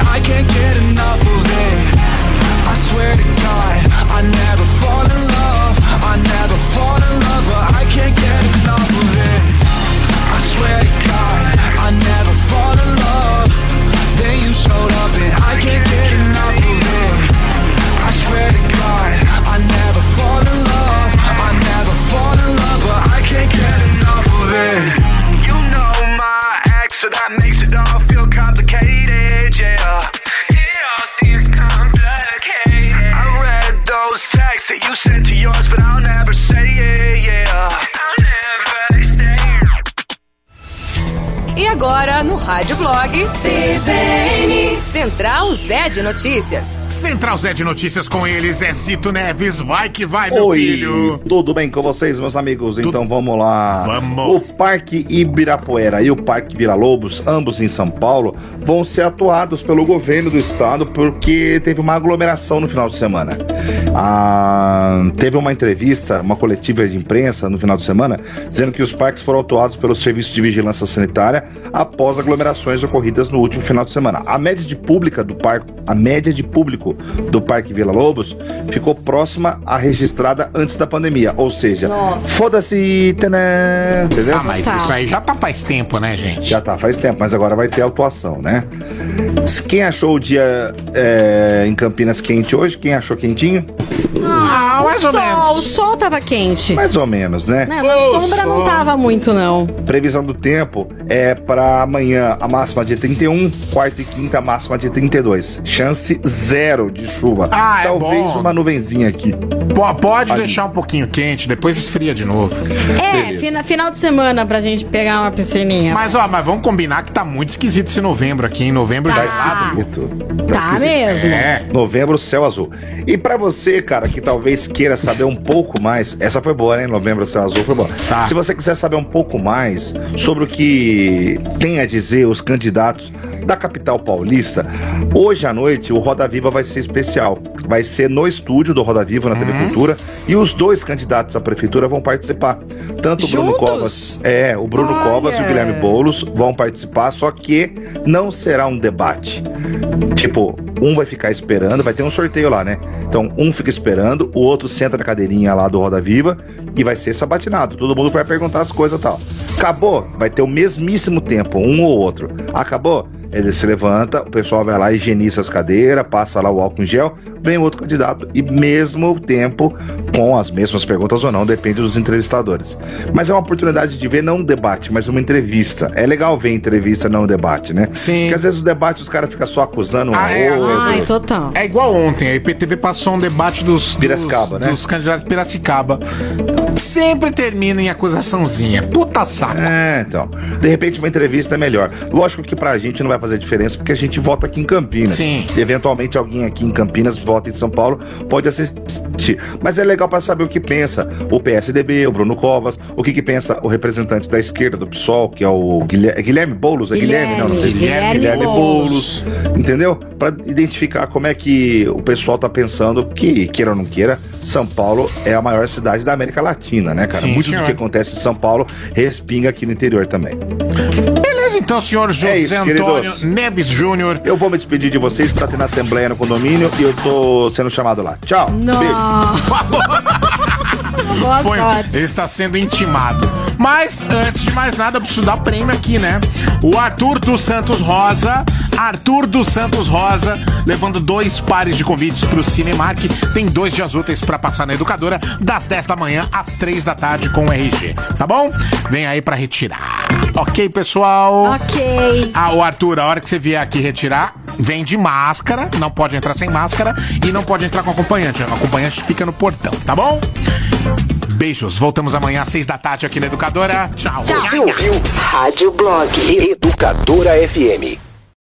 I can't get enough of it. Agora, no Rádio Blog, CZN. Central Zé de Notícias. Central Zé de Notícias com eles, é Cito Neves. Vai que vai, meu Oi, filho. tudo bem com vocês, meus amigos? Então vamos lá. Vamos. O Parque Ibirapuera e o Parque Vila Lobos, ambos em São Paulo, vão ser atuados pelo governo do estado porque teve uma aglomeração no final de semana. Ah, teve uma entrevista, uma coletiva de imprensa no final de semana, dizendo que os parques foram atuados pelo Serviço de Vigilância Sanitária após aglomerações ocorridas no último final de semana. A média de pública do parque, a média de público do Parque Vila Lobos ficou próxima à registrada antes da pandemia, ou seja, foda-se, tanã, entendeu? Ah, mas isso aí já tá faz tempo, né, gente? Já tá, faz tempo, mas agora vai ter atuação, né? Quem achou o dia é, em Campinas quente hoje? Quem achou quentinho? Oh. Ah, o mais ou sol, menos. O sol tava quente. Mais ou menos, né? Né, na sombra não tava muito, não. Previsão do tempo é para amanhã a máxima de 31, quarta e quinta a máxima de 32. Chance zero de chuva. Ah, é Talvez bom. uma nuvenzinha aqui. Pô, pode Ali. deixar um pouquinho quente, depois esfria de novo. É, Beleza. fina- final de semana pra gente pegar uma piscininha. Mas ó, mas vamos combinar que tá muito esquisito esse novembro aqui, em novembro Tá. já Tá esquisito. Tá mesmo. É. Novembro, céu azul. E pra você, cara, que talvez talvez queira saber um pouco mais, essa foi boa, né? Novembro Céu Azul foi boa. Se você quiser saber um pouco mais sobre o que tem a dizer os candidatos da capital paulista, hoje à noite o Roda Viva vai ser especial. Vai ser no estúdio do Roda Viva na TV Cultura e os dois candidatos à prefeitura vão participar. Tanto o Bruno Juntos? Covas, é, o Bruno Olha. Covas e o Guilherme Boulos vão participar, só que não será um debate. Tipo, um vai ficar esperando, vai ter um sorteio lá, né? Então, um fica esperando, o outro senta na cadeirinha lá do Roda Viva e vai ser sabatinado. Todo mundo vai perguntar as coisas e tal. Acabou, vai ter o mesmíssimo tempo, um ou outro. Acabou? Ele se levanta, o pessoal vai lá, higieniza as cadeiras, passa lá o álcool em gel, vem outro candidato e mesmo tempo com as mesmas perguntas ou não, depende dos entrevistadores. Mas é uma oportunidade de ver não um debate, mas uma entrevista. É legal ver entrevista, não um debate, né? Sim. Porque às vezes o debate os caras ficam só acusando um Ah, é, outro. vezes- total. É igual ontem, a IPTV passou um debate dos, Piracicaba, dos, né? dos candidatos de Piracicaba. Sempre termina em acusaçãozinha. Puta saco. É, então. De repente uma entrevista é melhor. Lógico que pra gente não vai fazer diferença, porque a gente vota aqui em Campinas. Sim. Eventualmente alguém aqui em Campinas vota em São Paulo, pode assistir. Mas é legal pra saber o que pensa o PSDB, o Bruno Covas, o que, que pensa o representante da esquerda do PSOL, que é o Guilherme, é Guilherme Boulos, é Guilherme, não, não sei. Guilherme Guilherme Boulos. Boulos. Entendeu? Pra identificar como é que o pessoal tá pensando que, queira ou não queira, São Paulo é a maior cidade da América Latina, né, cara? Sim, Muito senhor. do que acontece em São Paulo respinga aqui no interior também. Beleza, então, senhor José É isso, Antônio queridos. Neves Júnior. Eu vou me despedir de vocês pra ter na assembleia no condomínio e eu tô sendo chamado lá. Tchau. Beijo. <laughs> <laughs> Boa Foi, sorte. ele está sendo intimado. Mas, antes de mais nada, eu preciso dar prêmio aqui, né? O Arthur dos Santos Rosa. Arthur dos Santos Rosa, levando dois pares de convites pro Cinemark. Tem dois dias úteis pra passar na educadora, das 10 da manhã às 3 da tarde com o RG. Tá bom? Vem aí pra retirar. Ok, pessoal? Ok. Ah, o Arthur, a hora que você vier aqui retirar, vem de máscara, não pode entrar sem máscara e não pode entrar com acompanhante. O acompanhante fica no portão, tá bom? Beijos, voltamos amanhã às seis da tarde aqui na Educadora. Tchau. Você ouviu Rádio Blog Educadora FM.